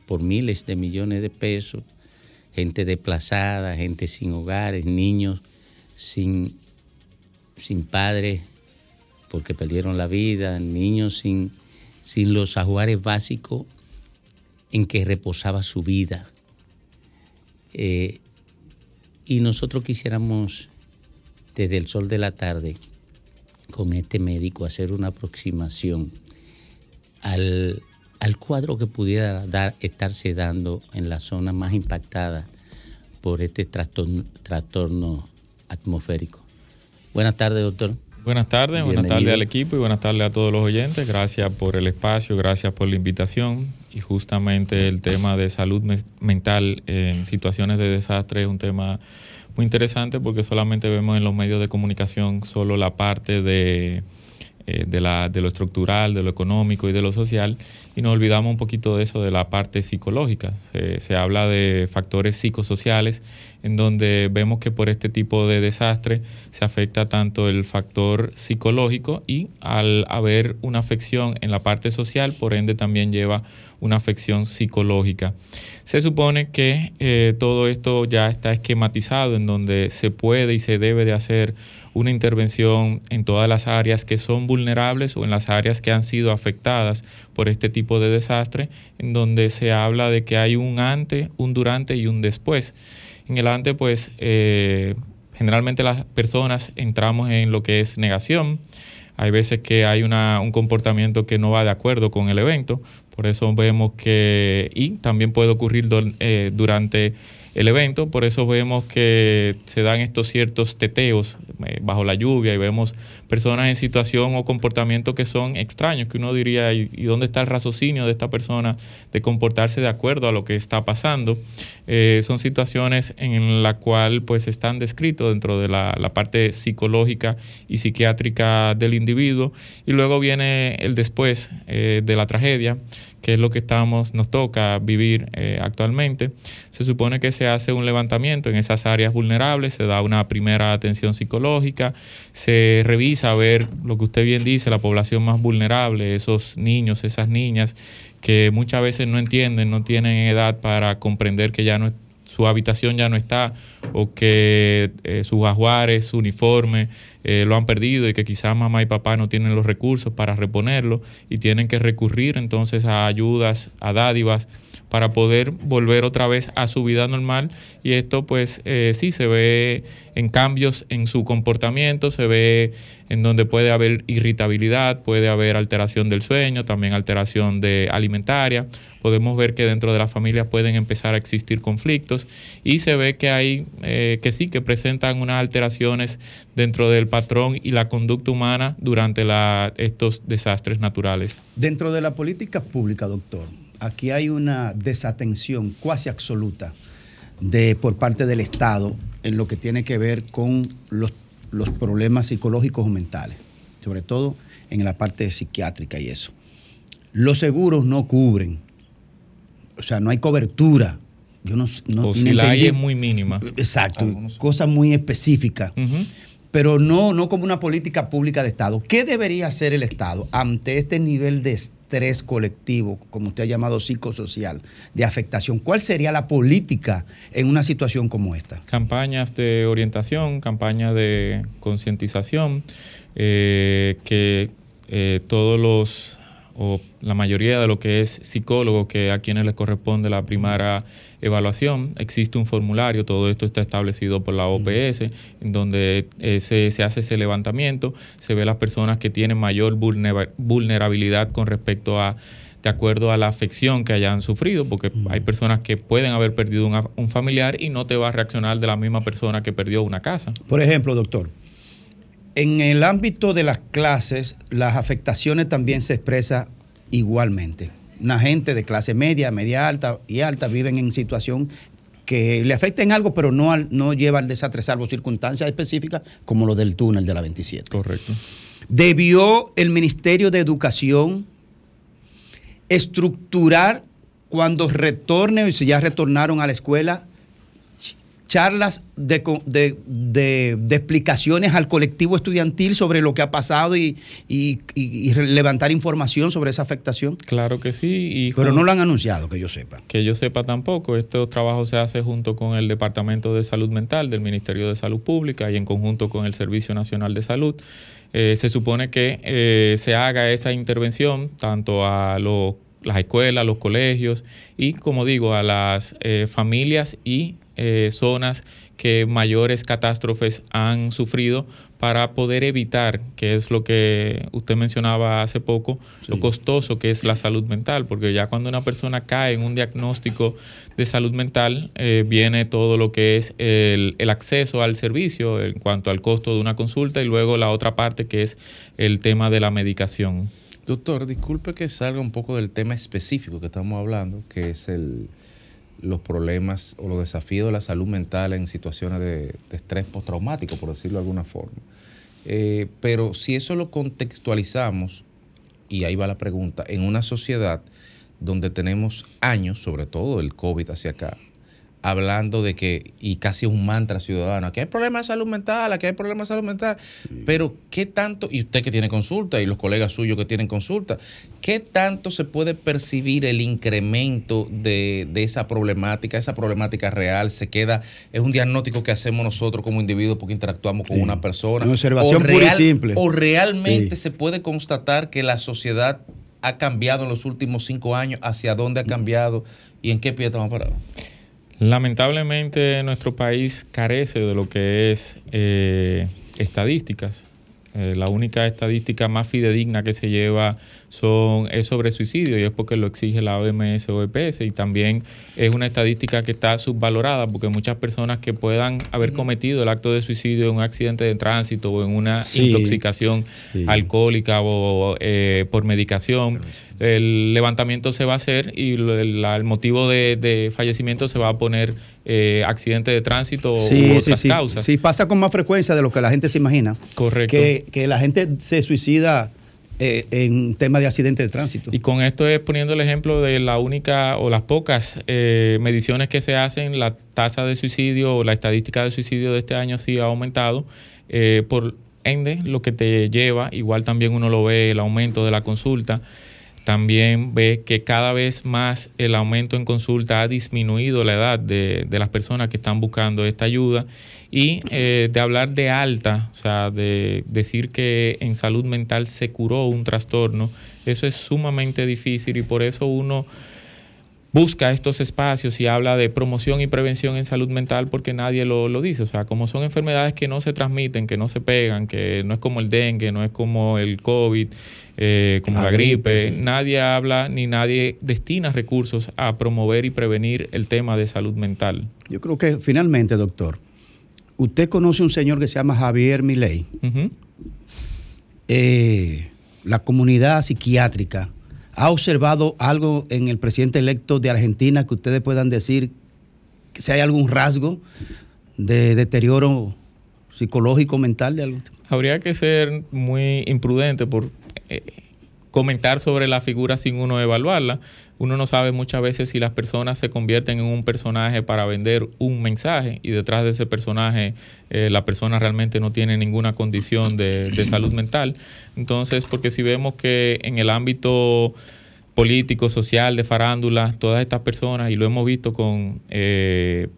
por miles de millones de pesos, gente desplazada, gente sin hogares, niños sin, sin padres porque perdieron la vida, niños sin, sin los ajuares básicos en que reposaba su vida. Eh, y nosotros quisiéramos, desde el sol de la tarde, con este médico, hacer una aproximación al, al cuadro que pudiera dar, estarse dando en la zona más impactada por este trastorno, trastorno atmosférico. Buenas tardes, doctor. Buenas tardes, buenas tardes al equipo y buenas tardes a todos los oyentes. Gracias por el espacio, gracias por la invitación. Y justamente el tema de salud mental en situaciones de desastre es un tema muy interesante porque solamente vemos en los medios de comunicación solo la parte de, eh, de, la, de lo estructural, de lo económico y de lo social y nos olvidamos un poquito de eso, de la parte psicológica. Se, habla de factores psicosociales en donde vemos que por este tipo de desastre se afecta tanto el factor psicológico y al haber una afección en la parte social, por ende también lleva una afección psicológica. Se supone que eh, todo esto ya está esquematizado en donde se puede y se debe de hacer una intervención en todas las áreas que son vulnerables o en las áreas que han sido afectadas por este tipo de desastre, en donde se habla de que hay un antes, un durante y un después. En el antes, pues, eh, generalmente las personas entramos en lo que es negación. Hay veces que hay una- un comportamiento que no va de acuerdo con el evento, por eso vemos que, y también puede ocurrir do- eh, durante el evento, por eso vemos que se dan estos ciertos teteos eh, bajo la lluvia y vemos personas en situación o comportamiento que son extraños, que uno diría, ¿y, dónde está el raciocinio de esta persona de comportarse de acuerdo a lo que está pasando? Eh, son situaciones en la cual pues están descritos dentro de la, la parte psicológica y psiquiátrica del individuo y luego viene el después eh, de la tragedia que es lo que estamos, nos toca vivir eh, actualmente. Se supone que se hace un levantamiento en esas áreas vulnerables, se da una primera atención psicológica, se revisa a ver lo que usted bien dice, la población más vulnerable, esos niños, esas niñas que muchas veces no entienden, no tienen edad para comprender que ya no su habitación ya no está o que eh, sus ajuares, su uniforme eh, lo han perdido y que quizás mamá y papá no tienen los recursos para reponerlo y tienen que recurrir entonces a ayudas, a dádivas para poder volver otra vez a su vida normal. Y esto pues eh, sí se ve en cambios en su comportamiento, se ve en donde puede haber irritabilidad, puede haber alteración del sueño, también alteración de alimentaria. Podemos ver que dentro de la familia pueden empezar a existir conflictos y se ve que hay eh, que sí que presentan unas alteraciones dentro del patrón y la conducta humana durante la, estos desastres naturales. Dentro de la política pública, doctor, aquí hay una desatención cuasi absoluta de, por parte del Estado en lo que tiene que ver con los, los problemas psicológicos o mentales, sobre todo en la parte psiquiátrica y eso. Los seguros no cubren, o sea, no hay cobertura. Yo no, no o si la hay es muy mínima. Exacto, cosas muy específicas. Pero no, no como una política pública de Estado. ¿Qué debería hacer el Estado ante este nivel de estrés colectivo, como usted ha llamado psicosocial, de afectación? ¿Cuál sería la política en una situación como esta? Campañas de orientación, campañas de concientización, eh, que eh, todos los o la mayoría de lo que es psicólogo, que a quienes les corresponde la primera evaluación, existe un formulario, todo esto está establecido por la OPS, en donde eh, se, se, hace ese levantamiento, se ve las personas que tienen mayor vulnerabilidad con respecto a de acuerdo a la afección que hayan sufrido, porque hay personas que pueden haber perdido un, un familiar y no te va a reaccionar de la misma persona que perdió una casa. Por ejemplo, doctor, en el ámbito de las clases, las afectaciones también se expresan igualmente. Una gente de clase media, media alta y alta viven en situación que le afecten algo, pero no, al, no lleva al desastre, salvo circunstancias específicas como lo del túnel de la 27. Correcto. Debió el Ministerio de Educación estructurar cuando retornen, si ya retornaron a la escuela, charlas de, explicaciones al colectivo estudiantil sobre lo que ha pasado y, levantar información sobre esa afectación? Claro que sí. Pero no lo han anunciado, que yo sepa. Que yo sepa tampoco. Este trabajo se hace junto con el Departamento de Salud Mental del Ministerio de Salud Pública y en conjunto con el Servicio Nacional de Salud. Eh, se supone que eh, se haga esa intervención tanto a las escuelas, los colegios y, como digo, a las eh, familias y eh, zonas que mayores catástrofes han sufrido para poder evitar, que es lo que usted mencionaba hace poco, lo costoso que es la salud mental, porque ya cuando una persona cae en un diagnóstico de salud mental, eh, viene todo lo que es el, el, acceso al servicio en cuanto al costo de una consulta y luego la otra parte que es el tema de la medicación. Doctor, disculpe que salga un poco del tema específico que estamos hablando, que es el, los problemas o los desafíos de la salud mental en situaciones de, estrés postraumático, por decirlo de alguna forma. Eh, pero si eso lo contextualizamos, y ahí va la pregunta, en una sociedad donde tenemos años, sobre todo el COVID hacia acá, hablando de que, y casi un mantra ciudadano, aquí hay problemas de salud mental, aquí hay problemas de salud mental, pero ¿qué tanto, y usted que tiene consulta y los colegas suyos que tienen consulta, qué tanto se puede percibir el incremento de, esa problemática, esa problemática real, se queda, es un diagnóstico que hacemos nosotros como individuos porque interactuamos con una persona? Una observación o pura y simple. O realmente se puede constatar que la sociedad ha cambiado en los últimos cinco años, hacia dónde ha cambiado y en qué pie estamos parados. Lamentablemente nuestro país carece de lo que es eh, estadísticas. Eh, la única estadística más fidedigna que se lleva son, es sobre suicidio y es porque lo exige la OMS o EPS y también es una estadística que está subvalorada porque muchas personas que puedan haber cometido el acto de suicidio en un accidente de tránsito o en una intoxicación alcohólica o eh, por medicación, el levantamiento se va a hacer y el, motivo de, fallecimiento se va a poner eh, accidente de tránsito u otras causas. Sí, pasa con más frecuencia de lo que la gente se imagina. Correcto. Que, la gente se suicida eh, en tema de accidente de tránsito. Y con esto es poniendo el ejemplo de la única o las pocas eh, mediciones que se hacen, la tasa de suicidio o la estadística de suicidio de este año sí ha aumentado. por ende, lo que te lleva, igual también uno lo ve, el aumento de la consulta también ve que cada vez más el aumento en consulta ha disminuido la edad de, de las personas que están buscando esta ayuda. Y eh, de hablar de alta, o sea, de decir que en salud mental se curó un trastorno, eso es sumamente difícil y por eso uno busca estos espacios y habla de promoción y prevención en salud mental porque nadie lo, lo, dice. O sea, como son enfermedades que no se transmiten, que no se pegan, que no es como el dengue, no es como el COVID, eh, como la, la gripe, gripe sí. nadie habla ni nadie destina recursos a promover y prevenir el tema de salud mental. Yo creo que finalmente, doctor, usted conoce un señor que se llama Javier Milei. Uh -huh. eh, la comunidad psiquiátrica ¿Ha observado algo en el presidente electo de Argentina que ustedes puedan decir si hay algún rasgo de deterioro psicológico, mental de tipo? Habría que ser muy imprudente por eh, comentar sobre la figura sin uno evaluarla. Uno no sabe muchas veces si las personas se convierten en un personaje para vender un mensaje y detrás de ese personaje eh, la persona realmente no tiene ninguna condición de, salud mental. Entonces, porque si vemos que en el ámbito político, social, de farándula, todas estas personas, y lo hemos visto con... Eh,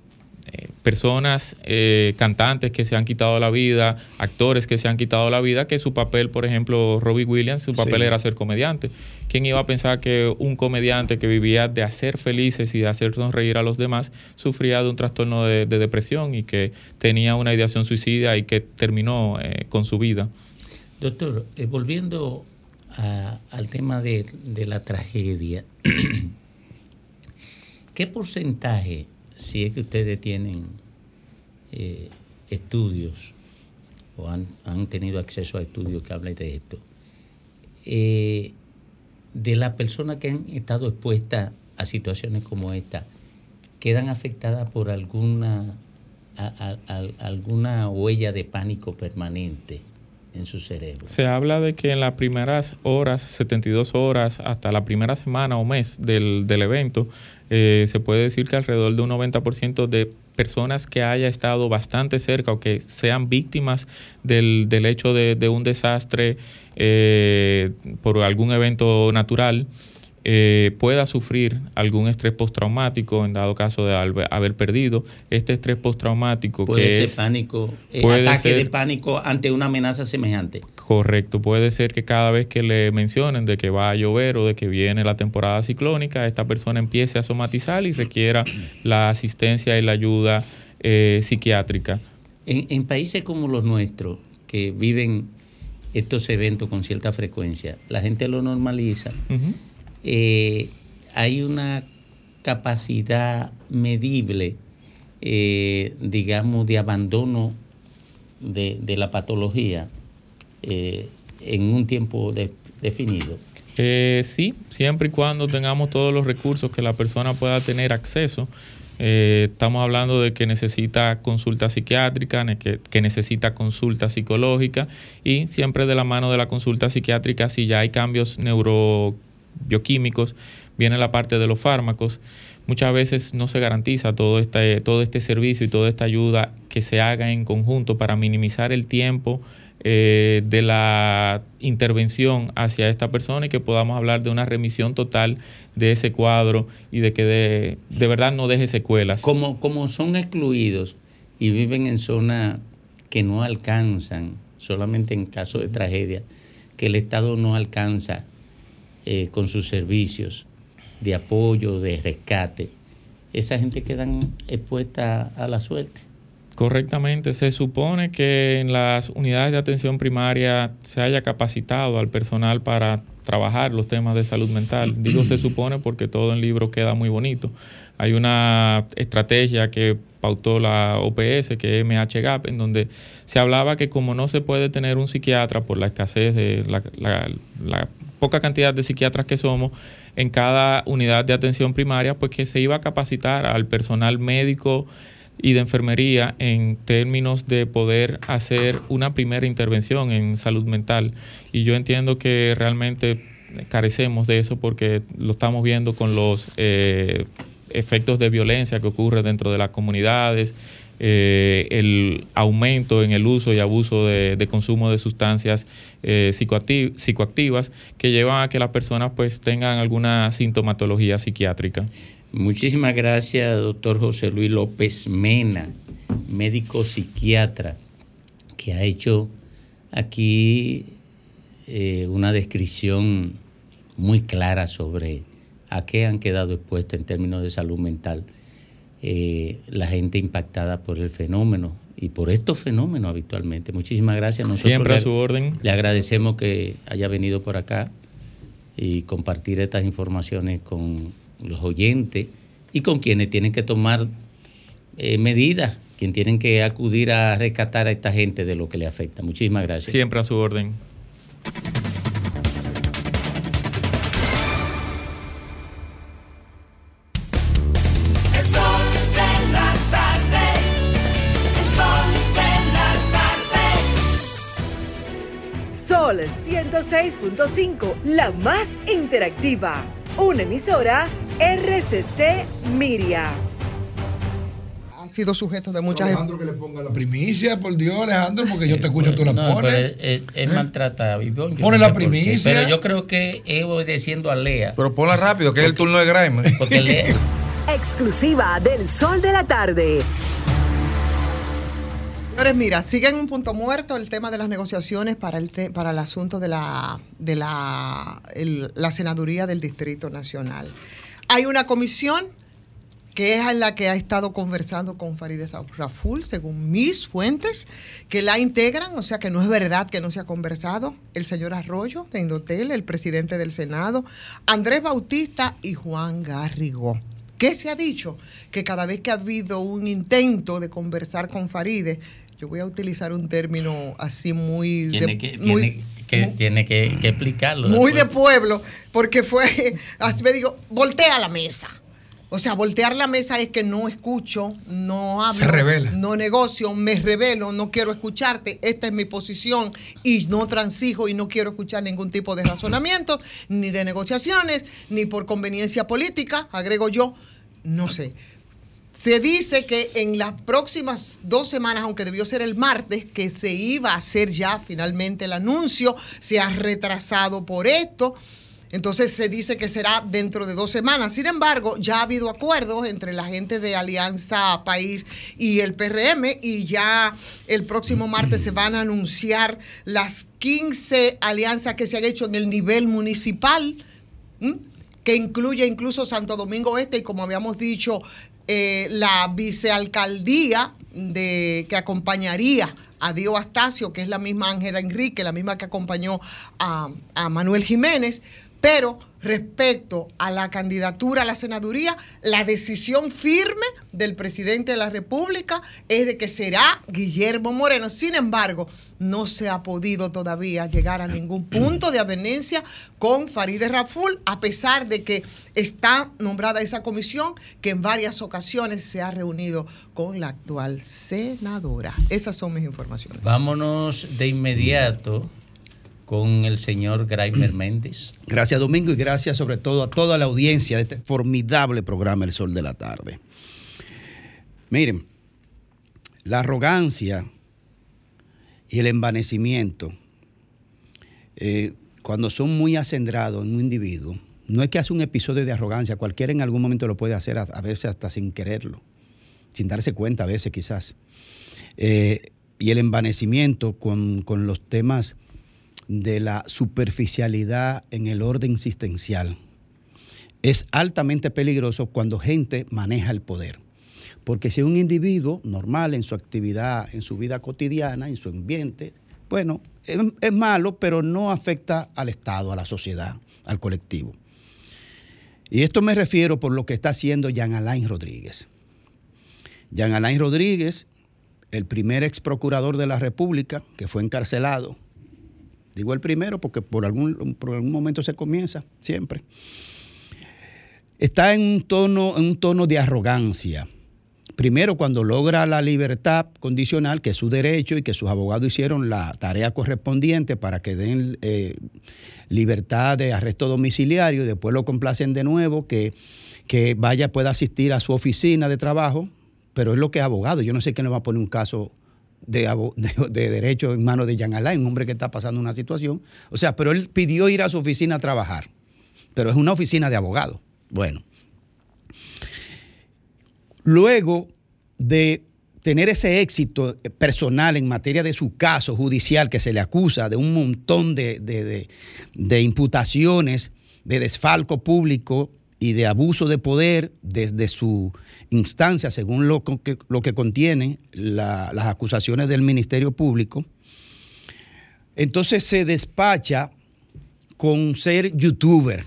personas, eh, cantantes que se han quitado la vida, actores que se han quitado la vida, que su papel, por ejemplo, Robbie Williams, su papel sí. era ser comediante. ¿Quién iba a pensar que un comediante que vivía de hacer felices y de hacer sonreír a los demás sufría de un trastorno de, de depresión y que tenía una ideación suicida y que terminó eh, con su vida? Doctor, eh, volviendo a, al tema de, de la tragedia, [CLEARS THROAT] ¿qué porcentaje si es que ustedes tienen eh, estudios o han, han, tenido acceso a estudios que hablan de esto, eh, de las personas que han estado expuestas a situaciones como esta, quedan afectadas por alguna, alguna huella de pánico permanente en su cerebro. Se habla de que en las primeras horas, 72 horas, hasta la primera semana o mes del, del evento, eh, se puede decir que alrededor de un 90% de personas que haya estado bastante cerca o que sean víctimas del, del hecho de, un desastre eh, por algún evento natural, eh, pueda sufrir algún estrés postraumático en dado caso de haber perdido este estrés postraumático puede que ser es pánico eh, puede ataque ser, de pánico ante una amenaza semejante. Correcto puede ser que cada vez que le mencionen de que va a llover o de que viene la temporada ciclónica esta persona empiece a somatizar y requiera [COUGHS] la asistencia y la ayuda eh, psiquiátrica. En, en países como los nuestros que viven estos eventos con cierta frecuencia la gente lo normaliza uh -huh eh, hay una capacidad medible, eh, digamos, de abandono de, la patología eh, en un tiempo de, definido. Sí, siempre y cuando tengamos todos los recursos que la persona pueda tener acceso. Estamos hablando de que necesita consulta psiquiátrica, que, que, necesita consulta psicológica y siempre de la mano de la consulta psiquiátrica si ya hay cambios neuro bioquímicos, viene la parte de los fármacos. Muchas veces no se garantiza todo este, todo este servicio y toda esta ayuda que se haga en conjunto para minimizar el tiempo eh, de la intervención hacia esta persona y que podamos hablar de una remisión total de ese cuadro y de que de, de verdad no deje secuelas. Como, como son excluidos y viven en zonas que no alcanzan, solamente en caso de tragedia, que el Estado no alcanza eh, con sus servicios de apoyo, de rescate, esa gente quedan expuesta a la suerte. Correctamente, se supone que en las unidades de atención primaria se haya capacitado al personal para trabajar los temas de salud mental. [CLEARS THROAT] Digo se supone porque todo el libro queda muy bonito. Hay una estrategia que pautó la OPS, que es MHGAP, en donde se hablaba que como no se puede tener un psiquiatra por la escasez de la, la, la poca cantidad de psiquiatras que somos en cada unidad de atención primaria, pues que se iba a capacitar al personal médico y de enfermería en términos de poder hacer una primera intervención en salud mental. Y yo entiendo que realmente carecemos de eso porque lo estamos viendo con los eh, efectos de violencia que ocurre dentro de las comunidades, eh, el aumento en el uso y abuso de, consumo de sustancias eh, psicoacti- psicoactivas que llevan a que las personas pues tengan alguna sintomatología psiquiátrica. Muchísimas gracias, doctor José Luis López Mena, médico psiquiatra, que ha hecho aquí eh, una descripción muy clara sobre a qué han quedado expuestas en términos de salud mental eh, la gente impactada por el fenómeno y por estos fenómenos habitualmente. Muchísimas gracias. Nosotros Siempre a su orden. Le agradecemos que haya venido por acá y compartir estas informaciones con los oyentes y con quienes tienen que tomar eh, medidas, quienes tienen que acudir a rescatar a esta gente de lo que le afecta. Muchísimas gracias. Siempre a su orden. Sol 106.5, la más interactiva. Una emisora RCC Miria. Ha sido sujeto de muchas... Alejandro que le ponga la primicia, por Dios, Alejandro, porque yo te escucho, tú la No, pones. pero Ivonne, yo Pone no la qué, primicia. Pero yo creo que es obedeciendo a Lea. Pero ponla rápido, que es el turno de Grimer. Porque Lea, Exclusiva del Sol de la Tarde. Señores, mira, sigue en un punto muerto el tema de las negociaciones para el, para el asunto de la, de la, la senaduría del Distrito Nacional. Hay una comisión que es en la que ha estado conversando con Farideh Raful, según mis fuentes, que la integran, o sea que no es verdad que no se ha conversado, el señor Arroyo de Indotel, el presidente del Senado, Andrés Bautista y Juan Garrigó. ¿Qué se ha dicho? Que cada vez que ha habido un intento de conversar con Faride, yo voy a utilizar un término así muy... tiene de- que, muy- tiene que, tiene que, que explicarlo. muy de pueblo, porque fue, [LAUGHS] así me digo, voltea la mesa. O sea, voltear la mesa es que no escucho, no hablo, Se revela. no negocio, me revelo, no quiero escucharte, esta es mi posición y no transijo y no quiero escuchar ningún tipo de razonamiento, ni de negociaciones, ni por conveniencia política, agrego yo, no sé. Se dice que en las próximas dos semanas, aunque debió ser el martes, que se iba a hacer ya finalmente el anuncio, se ha retrasado por esto. Entonces se dice que será dentro de dos semanas. Sin embargo, ya ha habido acuerdos entre la gente de Alianza País y el PRM y ya el próximo martes se van a anunciar las 15 alianzas que se han hecho en el nivel municipal. que incluye incluso Santo Domingo Este y como habíamos dicho, eh, la vicealcaldía de, que acompañaría a Dio Astacio, que es la misma Ángela Enrique, la misma que acompañó a, a Manuel Jiménez, pero respecto a la candidatura a la senaduría, la decisión firme del presidente de la República es de que será Guillermo Moreno. Sin embargo, no se ha podido todavía llegar a ningún punto de avenencia con Farideh Raful, a pesar de que está nombrada esa comisión que en varias ocasiones se ha reunido con la actual senadora. Esas son mis informaciones. Vámonos de inmediato con el señor Graimer Méndez. [CLEARS THROAT] Gracias Domingo y gracias sobre todo a toda la audiencia de este formidable programa El Sol de la Tarde. Miren, la arrogancia y el envanecimiento, eh, cuando son muy acendrados en un individuo, no es que hace un episodio de arrogancia, cualquiera en algún momento lo puede hacer, a, veces hasta sin quererlo, sin darse cuenta a veces quizás. Eh, y el envanecimiento con, con los temas de la superficialidad en el orden existencial es altamente peligroso cuando gente maneja el poder. Porque si un individuo normal en su actividad, en su vida cotidiana, en su ambiente, bueno, es, malo, pero no afecta al Estado, a la sociedad, al colectivo. Y esto me refiero por lo que está haciendo Jean Alain Rodríguez. Jean Alain Rodríguez, el primer ex procurador de la República que fue encarcelado, digo el primero porque por algún, por algún momento se comienza, siempre, está en un tono, en un tono de arrogancia. Primero, cuando logra la libertad condicional, que es su derecho y que sus abogados hicieron la tarea correspondiente para que den eh, libertad de arresto domiciliario y después lo complacen de nuevo, que, que vaya, pueda asistir a su oficina de trabajo pero es lo que es abogado. Yo no sé quién le va a poner un caso de, de derecho en manos de Jean Alain, un hombre que está pasando una situación. O sea, pero él pidió ir a su oficina a trabajar, pero es una oficina de abogado. Bueno, luego de tener ese éxito personal en materia de su caso judicial que se le acusa de un montón de, de- de- de imputaciones de desfalco público y de abuso de poder desde su instancia, según lo que, lo que contiene la- las acusaciones del Ministerio Público, entonces se despacha con ser youtuber,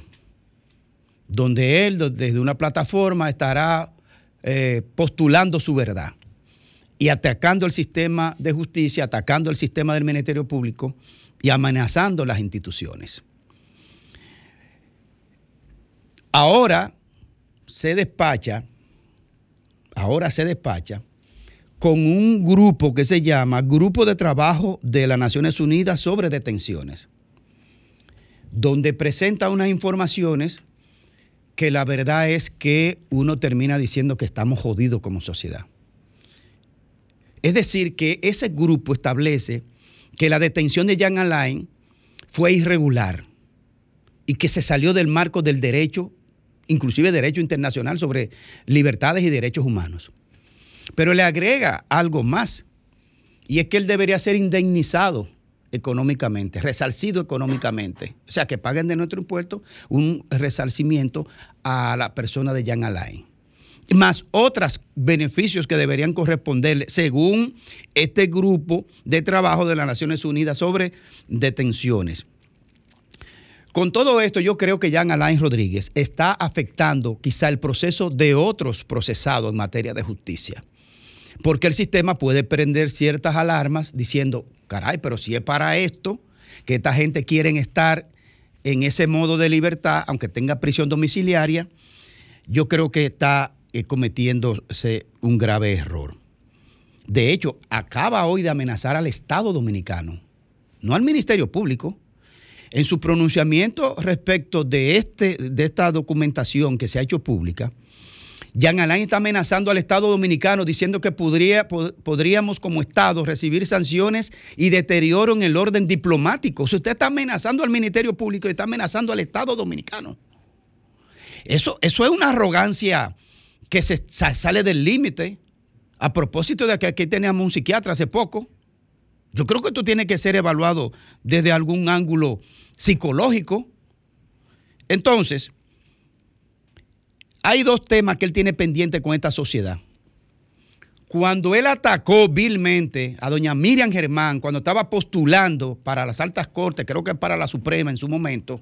donde él desde una plataforma estará eh, postulando su verdad y atacando el sistema de justicia, atacando el sistema del Ministerio Público y amenazando las instituciones. Ahora se despacha, ahora se despacha con un grupo que se llama Grupo de Trabajo de las Naciones Unidas sobre Detenciones, donde presenta unas informaciones que la verdad es que uno termina diciendo que estamos jodidos como sociedad. Es decir, que ese grupo establece que la detención de Jean Alain fue irregular y que se salió del marco del derecho, inclusive derecho internacional sobre libertades y derechos humanos. Pero le agrega algo más, y es que él debería ser indemnizado económicamente, resarcido económicamente. O sea, que paguen de nuestro impuesto un resarcimiento a la persona de Jean Alain más otros beneficios que deberían corresponderle según este grupo de trabajo de las Naciones Unidas sobre detenciones. Con todo esto, yo creo que Jean Alain Rodríguez está afectando quizá el proceso de otros procesados en materia de justicia. Porque el sistema puede prender ciertas alarmas diciendo, caray, pero si es para esto, que esta gente quiere estar en ese modo de libertad, aunque tenga prisión domiciliaria, yo creo que está eh, cometiéndose un grave error. De hecho, acaba hoy de amenazar al Estado dominicano, no al Ministerio Público. En su pronunciamiento respecto de, este, de esta documentación que se ha hecho pública, Jean Alain está amenazando al Estado dominicano diciendo que podría, pod- podríamos como Estado recibir sanciones y deterioro en el orden diplomático. Sea, usted está amenazando al Ministerio Público y está amenazando al Estado dominicano. Eso, eso es una arrogancia que se sa- sale del límite. A propósito de que aquí teníamos un psiquiatra hace poco. Yo creo que esto tiene que ser evaluado desde algún ángulo psicológico. Entonces, hay dos temas que él tiene pendiente con esta sociedad. Cuando él atacó vilmente a doña Miriam Germán, cuando estaba postulando para las altas cortes, creo que para la Suprema en su momento,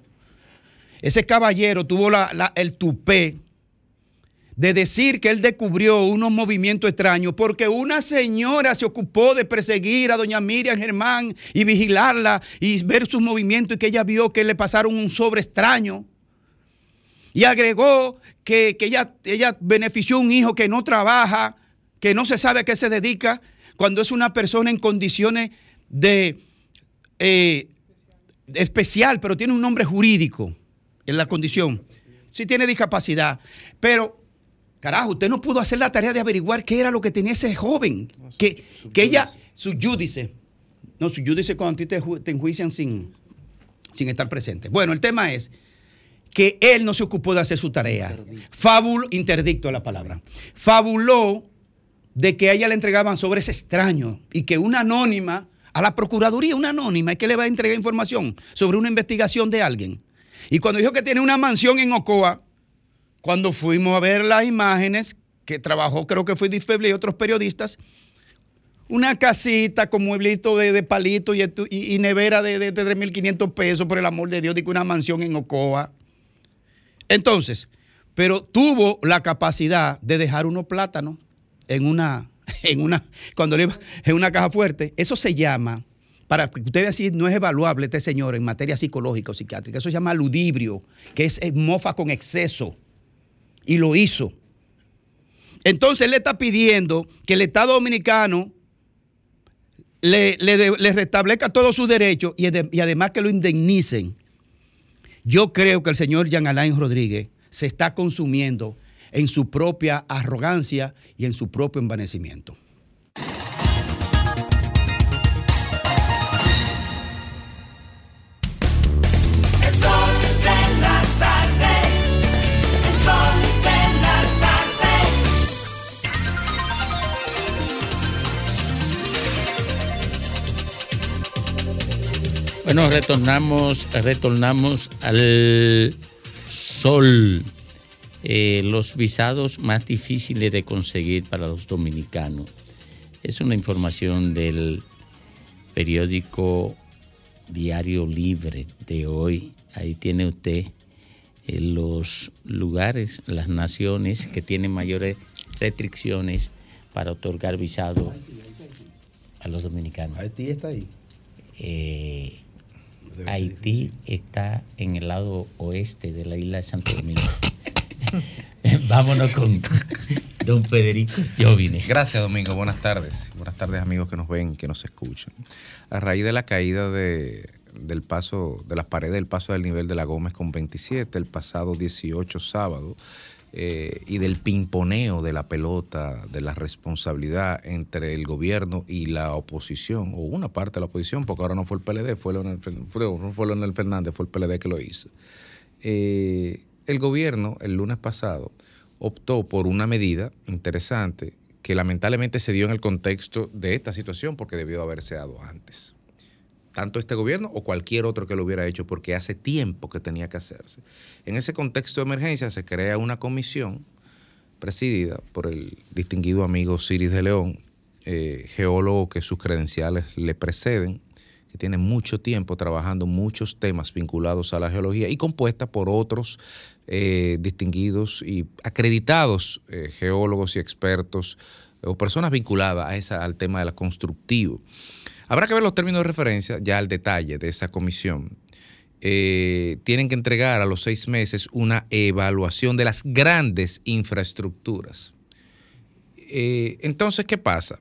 ese caballero tuvo el tupé de decir que él descubrió unos movimientos extraños porque una señora se ocupó de perseguir a doña Miriam Germán y vigilarla y ver sus movimientos y que ella vio que le pasaron un sobre extraño. Y agregó que, que ella, ella benefició a un hijo que no trabaja, que no se sabe a qué se dedica, cuando es una persona en condiciones de eh, especial, pero tiene un nombre jurídico en la condición. Sí tiene discapacidad, pero carajo, usted no pudo hacer la tarea de averiguar qué era lo que tenía ese joven, que, que ella, su judice, no, su judice cuando a ti te, ju- te enjuician sin, sin estar presente. Bueno, el tema es que él no se ocupó de hacer su tarea. Fabul, interdicto la palabra. Fabuló de que a ella le entregaban sobres extraños y que una anónima, a la Procuraduría, una anónima, es que le va a entregar información sobre una investigación de alguien. Y cuando dijo que tiene una mansión en Ocoa, cuando fuimos a ver las imágenes, que trabajó creo que fue Disfeble y otros periodistas, una casita con mueblito de, de palito y, y- nevera de, de, de 3.500 pesos, por el amor de Dios, digo una mansión en Ocoa. Entonces, pero tuvo la capacidad de dejar unos plátanos en una, [LAUGHS] en una, cuando le iba- una caja fuerte. Eso se llama, para que usted vea si no es evaluable este señor en materia psicológica o psiquiátrica, eso se llama ludibrio, que es mofa con exceso. Y lo hizo. Entonces él le está pidiendo que el Estado Dominicano le, le restablezca todos sus derechos y, y además que lo indemnicen. Yo creo que el señor Jean Alain Rodríguez se está consumiendo en su propia arrogancia y en su propio envanecimiento. Bueno, retornamos, retornamos al sol. Eh, los visados más difíciles de conseguir para los dominicanos. Es una información del periódico Diario Libre de hoy. Ahí tiene usted eh, los lugares, las naciones que tienen mayores restricciones para otorgar visado a los dominicanos. Haití está ahí. Eh, Haití está en el lado oeste de la isla de Santo Domingo. [LAUGHS] Vámonos con don Federico Jovine. Gracias, Domingo. Buenas tardes. Buenas tardes, amigos que nos ven y que nos escuchan. A raíz de la caída de, del paso, de las paredes del paso del nivel de la Gómez con 27 el pasado 18 sábado, eh, y del pimponeo de la pelota, de la responsabilidad entre el gobierno y la oposición, o una parte de la oposición, porque ahora no fue el PLD, fue fue- no fue Leonel Fernández, fue el PLD que lo hizo. Eh, el gobierno, el lunes pasado, optó por una medida interesante que lamentablemente se dio en el contexto de esta situación porque debió haberse dado antes. Tanto este gobierno o cualquier otro que lo hubiera hecho porque hace tiempo que tenía que hacerse. En ese contexto de emergencia se crea una comisión presidida por el distinguido amigo Ciris de León, eh, geólogo que sus credenciales le preceden, que tiene mucho tiempo trabajando muchos temas vinculados a la geología y compuesta por otros eh, distinguidos y acreditados eh, geólogos y expertos o personas vinculadas a esa, al tema de la constructivo. Habrá que ver los términos de referencia, ya al detalle de esa comisión. Eh, tienen que entregar a los seis meses una evaluación de las grandes infraestructuras. Eh, entonces, ¿qué pasa?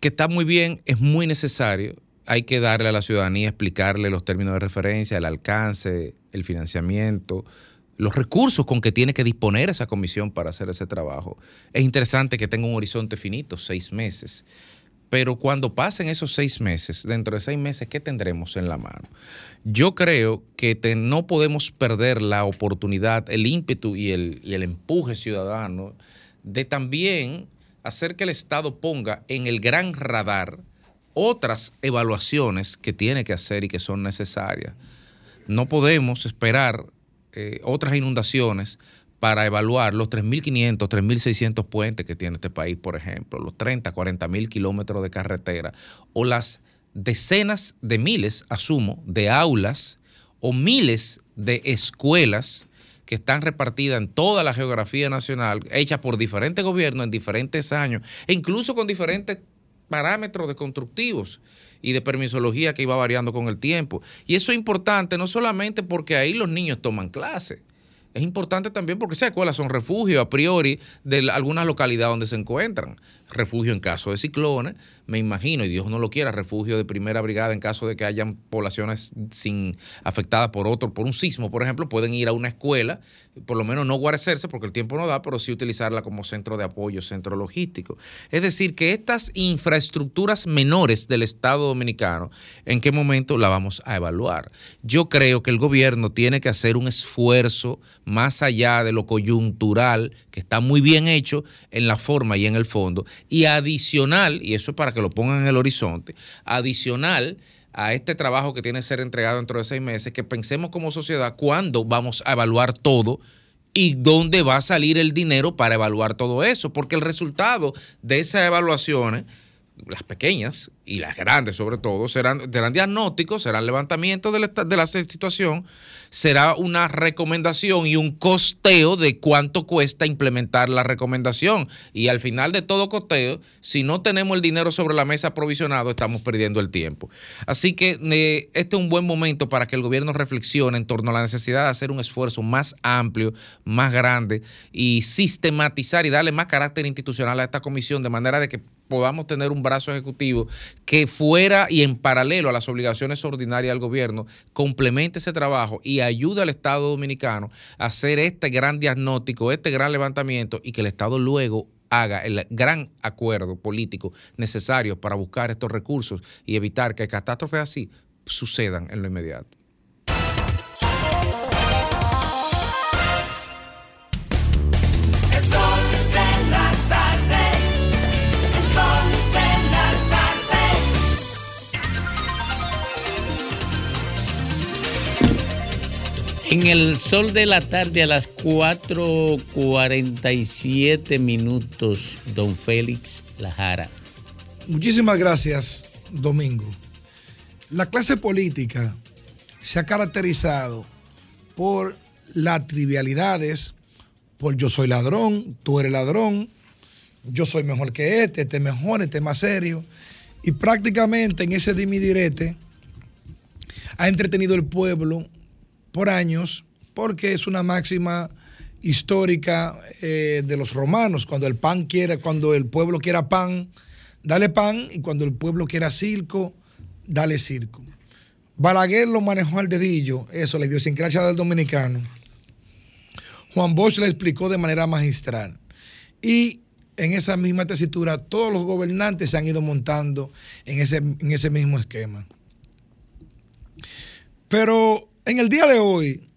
Que está muy bien, es muy necesario, hay que darle a la ciudadanía, explicarle los términos de referencia, el alcance, el financiamiento, los recursos con que tiene que disponer esa comisión para hacer ese trabajo. Es interesante que tenga un horizonte finito, seis meses. Pero cuando pasen esos seis meses, dentro de seis meses, ¿qué tendremos en la mano? Yo creo que no podemos perder la oportunidad, el ímpetu y el, y el empuje ciudadano de también hacer que el Estado ponga en el gran radar otras evaluaciones que tiene que hacer y que son necesarias. No podemos esperar eh, otras inundaciones para evaluar los 3.500, 3.600 puentes que tiene este país, por ejemplo, los 30, 40 mil kilómetros de carretera o las decenas de miles, asumo, de aulas o miles de escuelas que están repartidas en toda la geografía nacional, hechas por diferentes gobiernos en diferentes años, e incluso con diferentes parámetros de constructivos y de permisología que iba variando con el tiempo. Y eso es importante no solamente porque ahí los niños toman clase, es importante también porque esas escuelas son refugio a priori de algunas localidades donde se encuentran. Refugio en caso de ciclones, me imagino, y Dios no lo quiera, refugio de primera brigada en caso de que hayan poblaciones sin afectadas por otro, por un sismo, por ejemplo, pueden ir a una escuela, por lo menos no guarecerse porque el tiempo no da, pero sí utilizarla como centro de apoyo, centro logístico. Es decir, que estas infraestructuras menores del Estado Dominicano, ¿en qué momento la vamos a evaluar? Yo creo que el gobierno tiene que hacer un esfuerzo más allá de lo coyuntural, que está muy bien hecho en la forma y en el fondo, y adicional, y eso es para que lo pongan en el horizonte, adicional a este trabajo que tiene que ser entregado dentro de seis meses, que pensemos como sociedad cuándo vamos a evaluar todo y dónde va a salir el dinero para evaluar todo eso, porque el resultado de esas evaluaciones, las pequeñas y las grandes sobre todo, serán, serán diagnósticos, serán levantamientos de la, de la situación, será una recomendación y un costeo de cuánto cuesta implementar la recomendación. Y al final de todo costeo, si no tenemos el dinero sobre la mesa provisionado, estamos perdiendo el tiempo. Así que eh, este es un buen momento para que el gobierno reflexione en torno a la necesidad de hacer un esfuerzo más amplio, más grande y sistematizar y darle más carácter institucional a esta comisión de manera de que podamos tener un brazo ejecutivo que fuera y en paralelo a las obligaciones ordinarias del gobierno, complemente ese trabajo y ayude al Estado dominicano a hacer este gran diagnóstico, este gran levantamiento y que el Estado luego haga el gran acuerdo político necesario para buscar estos recursos y evitar que catástrofes así sucedan en lo inmediato. En el sol de la tarde a las 4.47 minutos, don Félix Lajara. Muchísimas gracias, Domingo. La clase política se ha caracterizado por las trivialidades, por yo soy ladrón, tú eres ladrón, yo soy mejor que este, este es mejor, este es más serio. Y prácticamente en ese dimidirete ha entretenido el pueblo por años porque es una máxima histórica eh, de los romanos. Cuando el pan quiera, cuando el pueblo quiera pan, dale pan, y cuando el pueblo quiera circo, dale circo. Balaguer lo manejó al dedillo, eso, la idiosincrasia del dominicano. Juan Bosch le explicó de manera magistral. Y en esa misma tesitura, todos los gobernantes se han ido montando en ese, en ese mismo esquema. Pero en el día de hoy,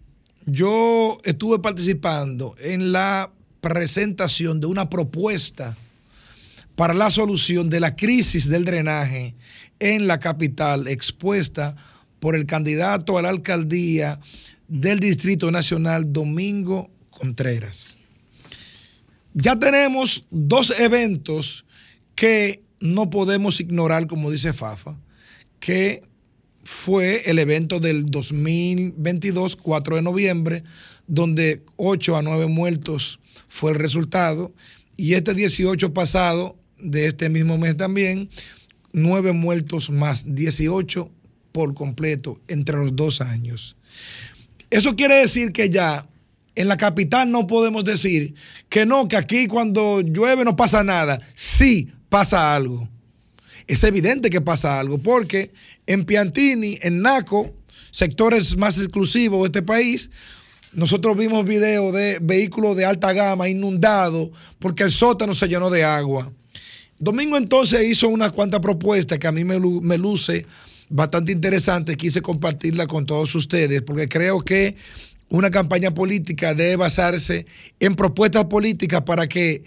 yo estuve participando en la presentación de una propuesta para la solución de la crisis del drenaje en la capital expuesta por el candidato a la alcaldía del Distrito Nacional, Domingo Contreras. Ya tenemos dos eventos que no podemos ignorar, como dice Fafa, que fue el evento del 2022, 4 de noviembre, donde 8 a 9 muertos fue el resultado, y este 18 pasado de este mismo mes también, 9 muertos más 18 por completo entre los dos años. Eso quiere decir que ya en la capital no podemos decir que no, que aquí cuando llueve no pasa nada. Sí pasa algo. Es evidente que pasa algo, porque en Piantini, en Naco, sectores más exclusivos de este país, nosotros vimos videos de vehículos de alta gama inundados porque el sótano se llenó de agua. Domingo entonces hizo unas cuantas propuestas que a mí me, me luce bastante interesante. Quise compartirla con todos ustedes porque creo que una campaña política debe basarse en propuestas políticas para que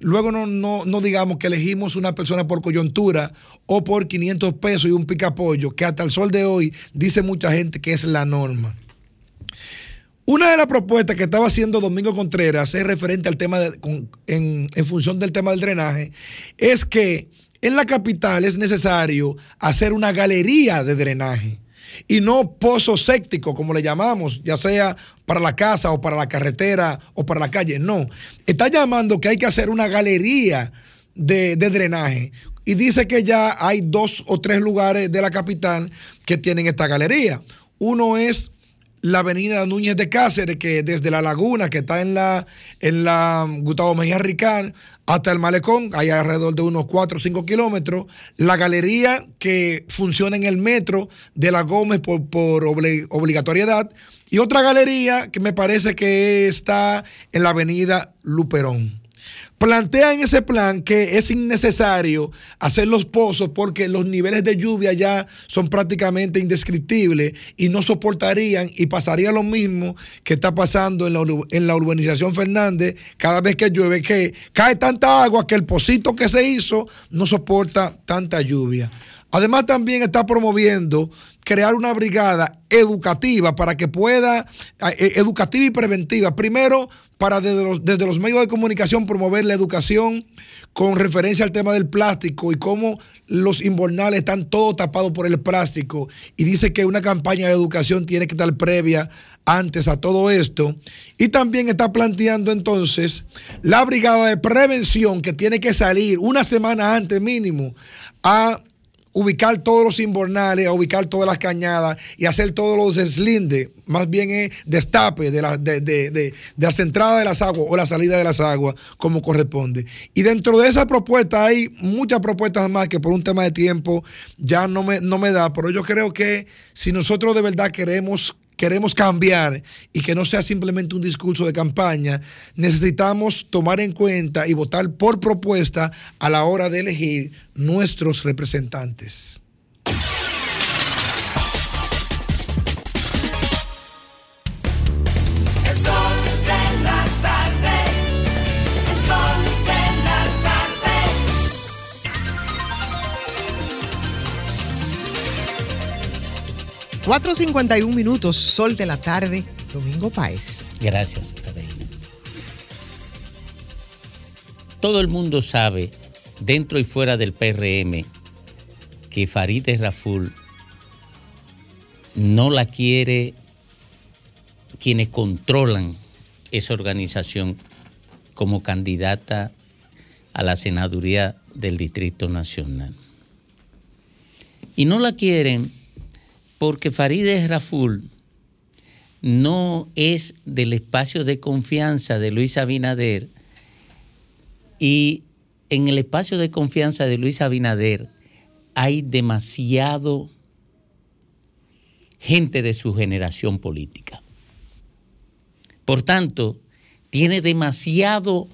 luego no, no, no, digamos que elegimos una persona por coyuntura o por 500 pesos y un picapollo, que hasta el sol de hoy dice mucha gente que es la norma. Una de las propuestas que estaba haciendo Domingo Contreras es referente al tema, en función del tema del drenaje, es que en la capital es necesario hacer una galería de drenaje y no pozo séptico, como le llamamos, ya sea para la casa o para la carretera o para la calle. No, está llamando que hay que hacer una galería de, de drenaje. Y dice que ya hay dos o tres lugares de la capital que tienen esta galería. Uno es la avenida Núñez de Cáceres, que desde la laguna, que está en la, en la Gustavo Mejía Ricán, hasta el malecón, hay alrededor de unos 4 o 5 kilómetros. La galería que funciona en el metro de la Gómez por, por obligatoriedad. Y otra galería que me parece que está en la avenida Luperón plantea en ese plan que es innecesario hacer los pozos porque los niveles de lluvia ya son prácticamente indescriptibles y no soportarían y pasaría lo mismo que está pasando en la, en la urbanización Fernández cada vez que llueve, que cae tanta agua que el pocito que se hizo no soporta tanta lluvia. Además también está promoviendo crear una brigada educativa para que pueda, eh, educativa y preventiva. Primero, para desde los, desde los, medios de comunicación promover la educación con referencia al tema del plástico y cómo los inbornales están todos tapados por el plástico. Y dice que una campaña de educación tiene que estar previa antes a todo esto. Y también está planteando entonces la brigada de prevención que tiene que salir una semana antes mínimo a ubicar todos los inbornales, ubicar todas las cañadas y hacer todos los deslindes, más bien es destape de, la, de, de, de, de las entradas de las aguas o la salida de las aguas como corresponde. Y dentro de esa propuesta hay muchas propuestas más que por un tema de tiempo ya no me, no me da, pero yo creo que si nosotros de verdad queremos queremos cambiar y que no sea simplemente un discurso de campaña, necesitamos tomar en cuenta y votar por propuesta a la hora de elegir nuestros representantes. 4.51 minutos, sol de la tarde, Domingo Páez. Gracias, Reina. Todo el mundo sabe, dentro y fuera del PRM, que Farideh Raful no la quiere quienes controlan esa organización como candidata a la senaduría del Distrito Nacional. Y no la quieren porque Farideh Raful no es del espacio de confianza de Luis Abinader y en el espacio de confianza de Luis Abinader hay demasiado gente de su generación política. Por tanto, tiene demasiado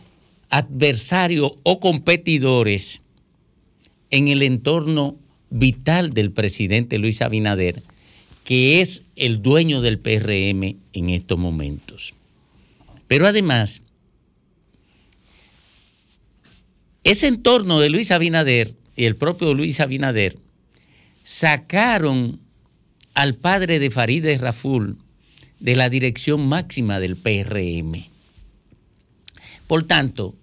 adversario o competidores en el entorno vital del presidente Luis Abinader, que es el dueño del PRM en estos momentos. Pero además, ese entorno de Luis Abinader y el propio Luis Abinader sacaron al padre de Farideh Raful de la dirección máxima del PRM. Por tanto,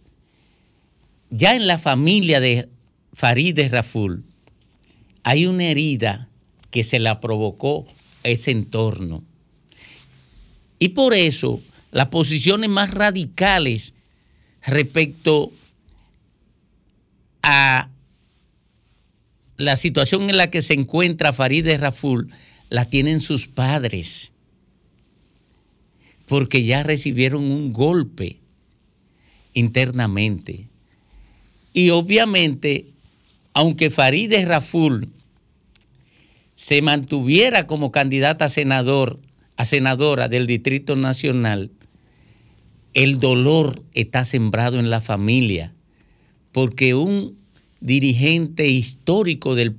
ya en la familia de Farideh Raful hay una herida que se la provocó ese entorno. Y por eso las posiciones más radicales respecto a la situación en la que se encuentra Farideh Raful la tienen sus padres, porque ya recibieron un golpe internamente. Y obviamente, aunque Farideh Raful se mantuviera como candidata a senador, a senadora del Distrito Nacional, el dolor está sembrado en la familia, porque un dirigente histórico del,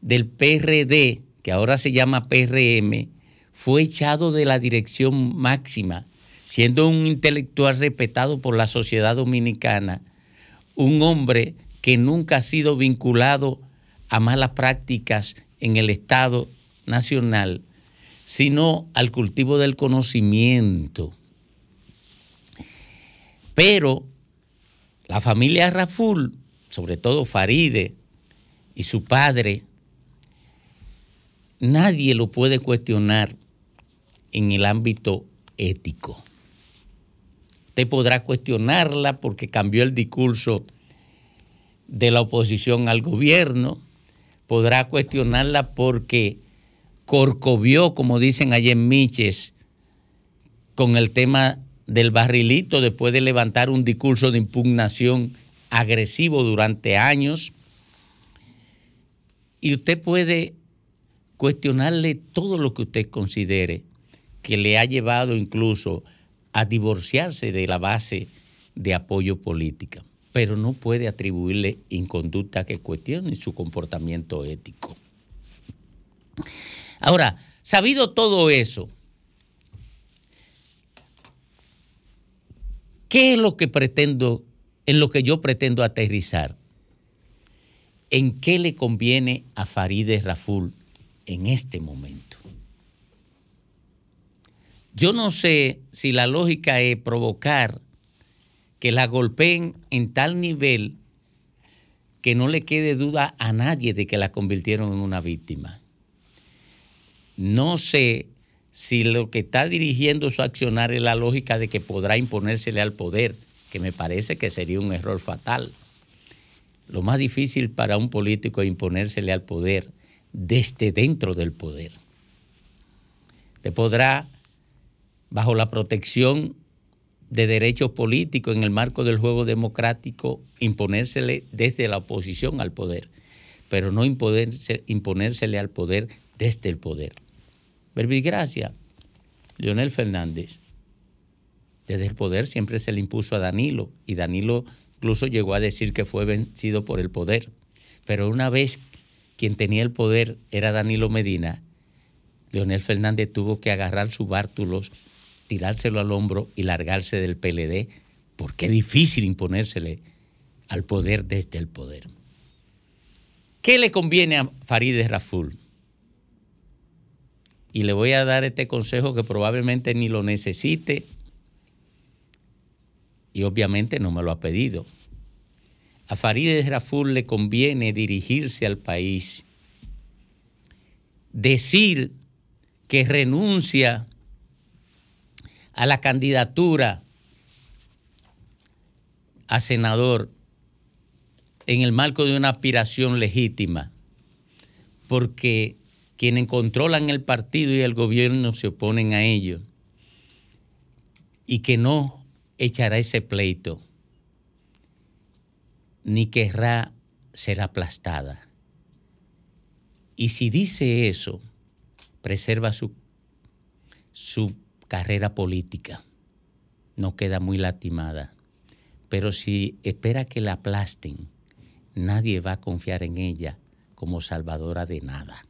del PRD, que ahora se llama PRM, fue echado de la dirección máxima, siendo un intelectual respetado por la sociedad dominicana, un hombre que nunca ha sido vinculado a malas prácticas en el Estado Nacional, sino al cultivo del conocimiento. Pero la familia Raful, sobre todo Faride y su padre, nadie lo puede cuestionar en el ámbito ético. Usted podrá cuestionarla porque cambió el discurso de la oposición al gobierno, podrá cuestionarla porque corcovió, como dicen allí en Miches, con el tema del barrilito después de levantar un discurso de impugnación agresivo durante años. Y usted puede cuestionarle todo lo que usted considere que le ha llevado incluso a divorciarse de la base de apoyo política, pero no puede atribuirle inconducta que cuestione su comportamiento ético. Ahora, sabido todo eso, ¿qué es lo que pretendo, en lo que yo pretendo aterrizar? ¿En qué le conviene a Farideh Raful en este momento? Yo no sé si la lógica es provocar que la golpeen en tal nivel que no le quede duda a nadie de que la convirtieron en una víctima. No sé si lo que está dirigiendo su accionar es la lógica de que podrá imponérsele al poder, que me parece que sería un error fatal. Lo más difícil para un político es imponérsele al poder desde dentro del poder. Te podrá, bajo la protección de derechos políticos en el marco del juego democrático, imponérsele desde la oposición al poder, pero no imponérsele al poder desde el poder. Verbigracia, Leonel Fernández, desde el poder siempre se le impuso a Danilo y Danilo incluso llegó a decir que fue vencido por el poder. Pero una vez quien tenía el poder era Danilo Medina, Leonel Fernández tuvo que agarrar sus bártulos, tirárselo al hombro y largarse del PLD, porque es difícil imponérsele al poder desde el poder. ¿Qué le conviene a Farideh Raful? Y le voy a dar este consejo que probablemente ni lo necesite y obviamente no me lo ha pedido. A Farideh Raful le conviene dirigirse al país, decir que renuncia a la candidatura a senador en el marco de una aspiración legítima, porque quienes controlan el partido y el gobierno se oponen a ello, y que no echará ese pleito, ni querrá ser aplastada. Y si dice eso, preserva su, su carrera política. No queda muy latimada. Pero si espera que la aplasten, nadie va a confiar en ella como salvadora de nada.